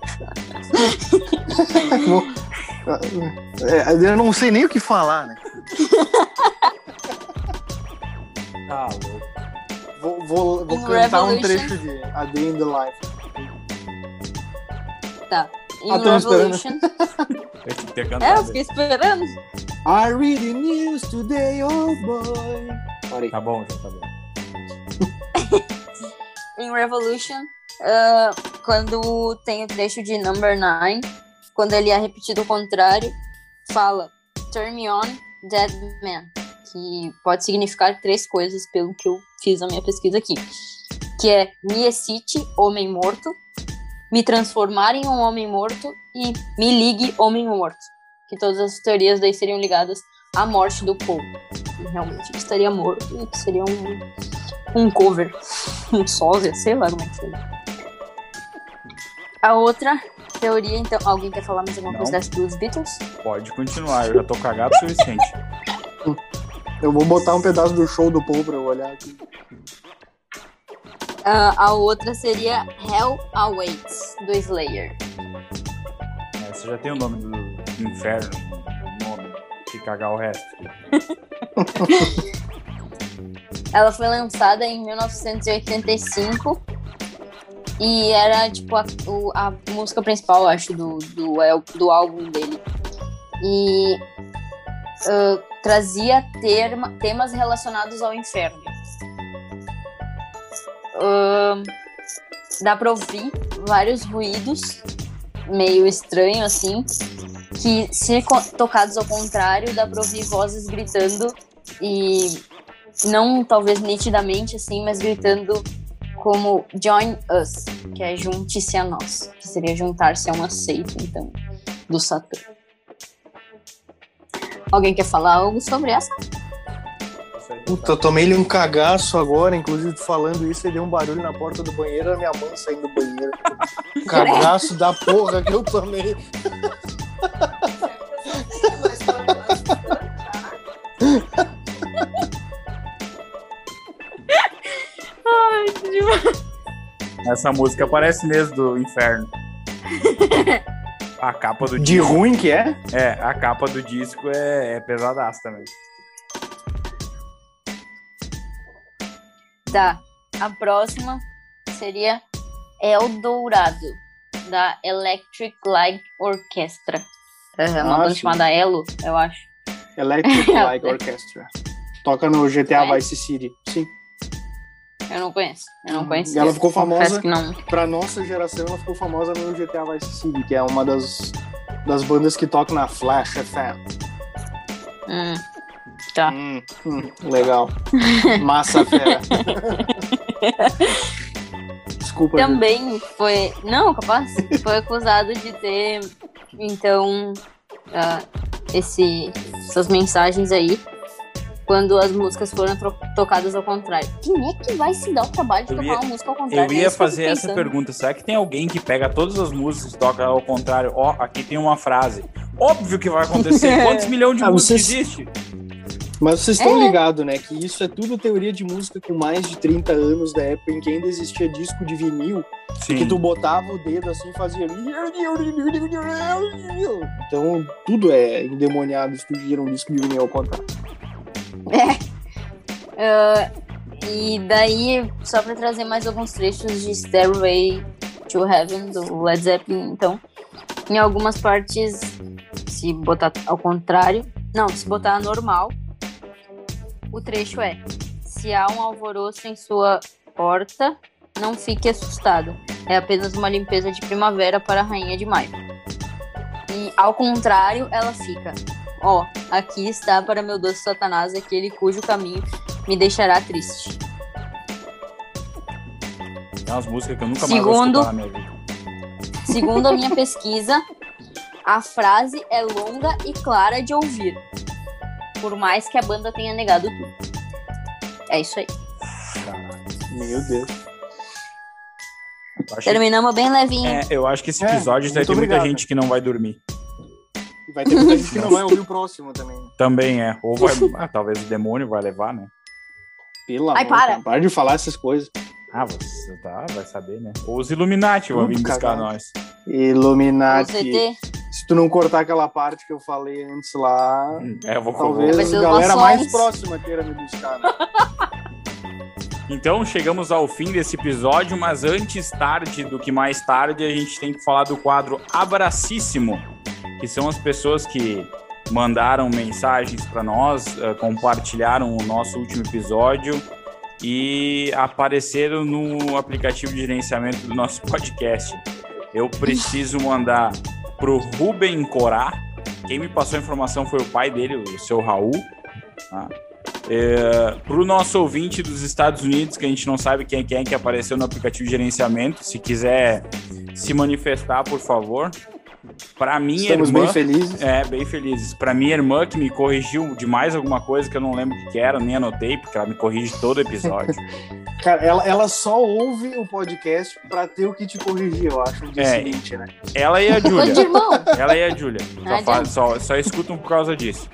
*laughs* É, eu não sei nem o que falar, né? Tá louco. Vou, vou, vou cantar um Revolution. trecho de A Day in the Life. Tá. Em Ah, tamo esperando. *laughs* É, eu fiquei esperando. I read the news today, oh boy. Tá bom, já tá bom. *laughs* Em Revolution, ah, quando tem o trecho de Number 9, quando ele é repetido ao contrário, fala Turn me on, dead man. Que pode significar três coisas, pelo que eu fiz a minha pesquisa aqui. Que é me excite, homem morto, me transformar em um homem morto e me ligue, homem morto. Que todas as teorias daí seriam ligadas à morte do Paul. Realmente estaria morto e que seria um, um cover *laughs* um sósia, sei lá como é que. A outra teoria, então, alguém quer falar mais alguma Não. coisa dessa dos Beatles? Pode continuar, eu já tô cagado o suficiente. Eu vou botar um pedaço do show do Paul pra eu olhar aqui. Ah, a outra seria Hell Awaits, do Slayer. É, Você já tem o nome do inferno, o nome, que cagar o resto. *laughs* Ela foi lançada em 1985 e era tipo a, o- a música principal, eu acho, do, do, do álbum dele. E ah, trazia terma- temas relacionados ao inferno. Ahn, dá pra ouvir vários ruídos, meio estranho assim, que se tocados ao contrário, dá pra ouvir vozes gritando e não talvez nitidamente assim, mas gritando como join us, que é junte-se a nós, que seria juntar-se a uma seita, então, do Satã. Alguém quer falar algo sobre essa? Puta, eu tomei-lhe um cagaço agora, inclusive falando isso, e deu um barulho na porta do banheiro, era minha mãe saindo do banheiro. Cagaço da porra que eu tomei. Essa música parece mesmo do inferno. *laughs* A capa do De disco. ruim que é? É, a capa do disco é, é pesadaço também. Tá. A próxima seria Eldorado, da Electric Light Orchestra. É uma banda chamada Elo, eu acho. Electric *laughs* Light Orchestra. Toca no GTA Conhece? Vice City. Sim. Eu não conheço. Eu não Uhum. conheço. E ela ficou famosa- não. Pra nossa geração, ela ficou famosa no GTA Vice City, que é uma das, das bandas que tocam na Flash FM. Hum. Tá. Hum, hum, legal. Massa fera. Desculpa. Também foi. Não, capaz. Foi acusado de ter, então, ah, esse, essas mensagens aí. Quando as músicas foram tocadas ao contrário. Quem é que vai se dar o trabalho de Eu tocar ia- uma música ao contrário? Eu É ia eu fazer fico essa pergunta. Será que tem alguém que pega todas as músicas e toca ao contrário? Ó, aqui tem uma frase. Óbvio que vai acontecer. *laughs* Quantos milhões de Ah, músicas vocês- existe? Mas vocês estão É. ligados, né? Que isso é tudo teoria de música com mais de 30 anos da época em que ainda existia disco de vinil, Sim. que tu botava o dedo assim e fazia. Então tudo é endemoniado se tu gira um disco de vinil ao contrário. *laughs* Ah, e daí, só pra trazer mais alguns trechos de Stairway to Heaven, do Led Zeppelin, então, em algumas partes, se botar ao contrário, não, se botar normal, o trecho é: se há um alvoroço em sua porta, não fique assustado. É apenas uma limpeza de primavera para a rainha de maio. E ao contrário, ela fica: ó, aqui está para meu doce Satanás, aquele cujo caminho me deixará triste. Tem umas músicas que eu nunca mais Segundo- vou escutar na minha vida. Segundo a minha pesquisa, a frase é longa e clara de ouvir, por mais que a banda tenha negado tudo. É isso aí. Meu Deus. Eu acho, Terminamos bem levinho. é, eu acho que esse É, episódio vai muito ter muita obrigado. gente que não vai dormir. Vai ter muita *laughs* gente que não vai ouvir o próximo também. Também é. Ou vai. *laughs* ah, talvez o demônio vai levar, né? Pelo Ai, amor, para. para de falar essas coisas. Ah, você tá, vai saber, né? Ou os Illuminati vão vir buscar cagado. nós. Illuminati. Se tu não cortar aquela parte que eu falei antes lá, É, eu vou talvez a galera mais próxima queira me buscar. Né? *laughs* Então chegamos ao fim desse episódio, mas antes tarde do que mais tarde, a gente tem que falar do quadro Abracíssimo, que são as pessoas que mandaram mensagens para nós, eh, compartilharam o nosso último episódio e apareceram no aplicativo de gerenciamento do nosso podcast. Eu preciso mandar pro Ruben Corá. Quem me passou a informação foi o pai dele, o seu Raul. Tá? É, pro nosso ouvinte dos Estados Unidos, que a gente não sabe quem é quem é que apareceu no aplicativo de gerenciamento, se quiser se manifestar, por favor. Para minha Estamos irmã, bem felizes. é, bem felizes. Para minha irmã, que me corrigiu de mais alguma coisa que eu não lembro o que era, nem anotei, porque ela me corrige todo episódio. *laughs* Cara, ela, ela só ouve o podcast pra ter o que te corrigir, eu acho, no dia É. seguinte, né? ela e a Júlia. Ela e a Júlia. Só, Ah, fa- só, só escutam por causa disso.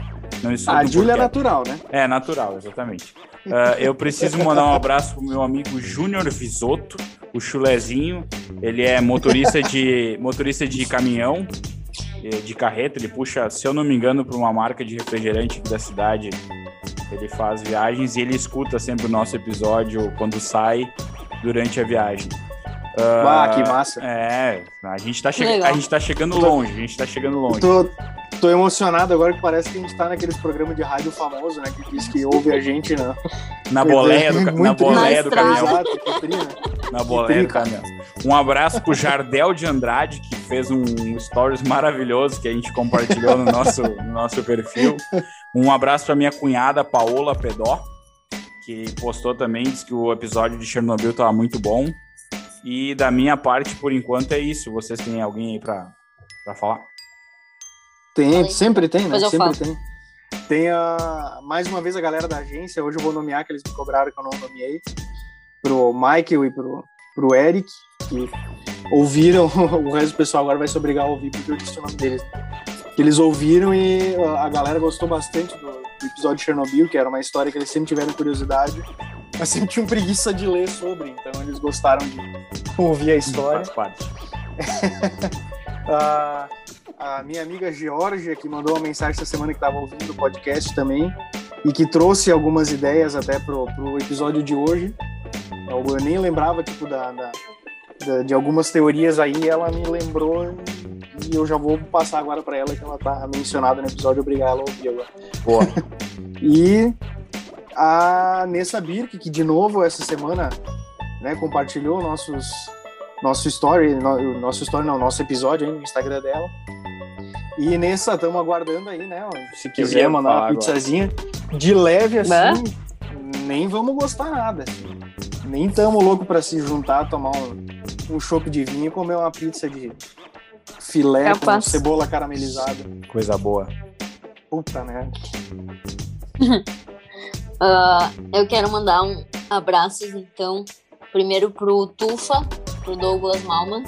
Não escutam A Júlia é natural, né? É, natural, exatamente. Ah, eu preciso mandar um abraço pro meu amigo Júnior Visotto, o chulezinho. Ele é motorista de, *laughs* motorista de caminhão, eh, de carreta. Ele puxa, se eu não me engano, para uma marca de refrigerante da cidade. Ele faz viagens e ele escuta sempre o nosso episódio quando sai durante a viagem. Ah, que massa. É, a gente tá, legal. a gente tá chegando longe, a gente tá chegando longe. Tô, tô emocionado agora que parece que a gente tá naqueles programas de rádio famoso, né? Que diz que ouve a gente na, Na boleia do, *laughs* na boleia do caminhão. Né? na boleia do caminhão. Um abraço pro Jardel de Andrade, que fez um stories maravilhoso que a gente compartilhou no nosso, no nosso perfil. Um abraço pra minha cunhada Paola Pedó, que postou também, disse que o episódio de Chernobyl tava muito bom. E da minha parte, por enquanto, é isso. Vocês têm alguém aí pra, pra falar? Tem, sempre tem, né? Sempre falo. tem. Tem a, mais uma vez a galera da agência, hoje eu vou nomear que eles me cobraram que eu não nomeei, pro Michael e pro, pro Eric, que ouviram, *laughs* o resto do pessoal agora vai se obrigar a ouvir porque eu disse o nome deles. Eles ouviram e a a galera gostou bastante do, do episódio de Chernobyl, que era uma história que eles sempre tiveram curiosidade, mas sempre tinham preguiça de ler sobre, então eles gostaram de ouvir a história. Faz parte. a, *laughs* a minha amiga Georgia, que mandou uma mensagem essa semana que estava ouvindo o podcast também, e que trouxe algumas ideias até pro, pro episódio de hoje. Eu, eu nem lembrava, tipo, da, da, da, de algumas teorias aí, ela me lembrou e eu já vou passar agora para ela, que ela tá mencionada no episódio, obrigado ela a ouvir agora. Boa. *laughs* e a Nessa Birk, que de novo essa semana né, compartilhou nossos, nosso story, no, nosso story não, nosso episódio aí no Instagram dela. E nessa, estamos aguardando aí, né? Se quiser mandar uma pizzazinha de leve assim, né? nem vamos gostar nada. Assim. Nem estamos loucos para se juntar, tomar um, um chopp de vinho e comer uma pizza de filé Capaz. com cebola caramelizada. Coisa boa. Puta, né? uh, *laughs* eu quero mandar um abraços, então, primeiro pro Tufa, pro Douglas Malman.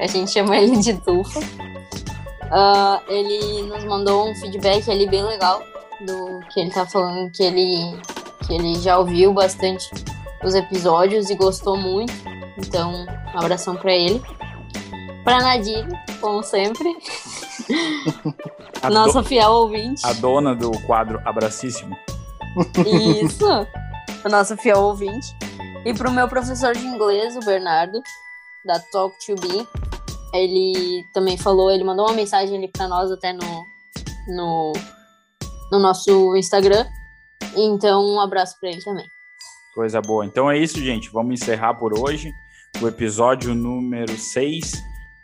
A gente chama ele de Tufa. Uh, ele nos mandou um feedback ali bem legal do que ele tá falando que ele que ele já ouviu bastante os episódios e gostou muito. Então, um abração para ele. Pra Nadir, como sempre. *laughs* Nossa do... fiel ouvinte. A dona do quadro Abracíssimo. Isso. A nossa fiel ouvinte. E pro meu professor de inglês, o Bernardo, da Talk to Be. Ele também falou, ele mandou uma mensagem ali pra nós até no, no, no nosso Instagram. Então, um abraço pra ele também. Coisa boa. Então é isso, gente. Vamos encerrar por hoje o episódio número 6,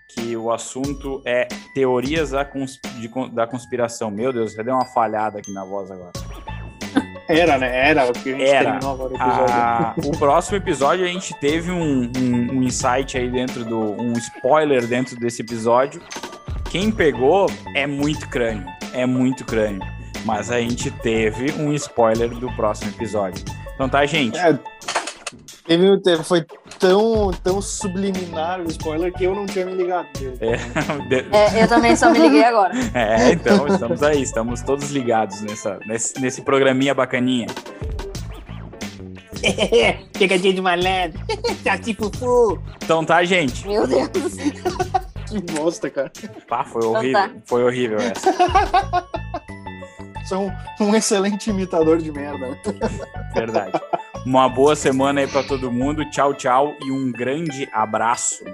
que o assunto é teorias da, cons de, da conspiração. Meu Deus, já deu uma falhada aqui na voz agora. Era, né? Era o que a gente Era. terminou agora o episódio. Ah, o próximo episódio a gente teve um, um, um insight aí dentro do. um spoiler dentro desse episódio. Quem pegou é muito crânio. É muito crânio. Mas a gente teve um spoiler do próximo episódio. Então tá, gente. É, teve, foi tão, tão subliminar o spoiler que eu não tinha me ligado. É, *laughs* é, eu também só me liguei agora. *laughs* É, então estamos aí, estamos todos ligados nessa, nesse, nesse programinha bacaninha. *laughs* Pegadinha de malandro. Saci fufu. Então tá, gente. Meu Deus. que bosta, cara. Pá, foi horrível. Então tá. Foi horrível essa. Um, um excelente imitador de merda. Verdade. Uma boa semana aí para todo mundo. Tchau, tchau e um grande abraço.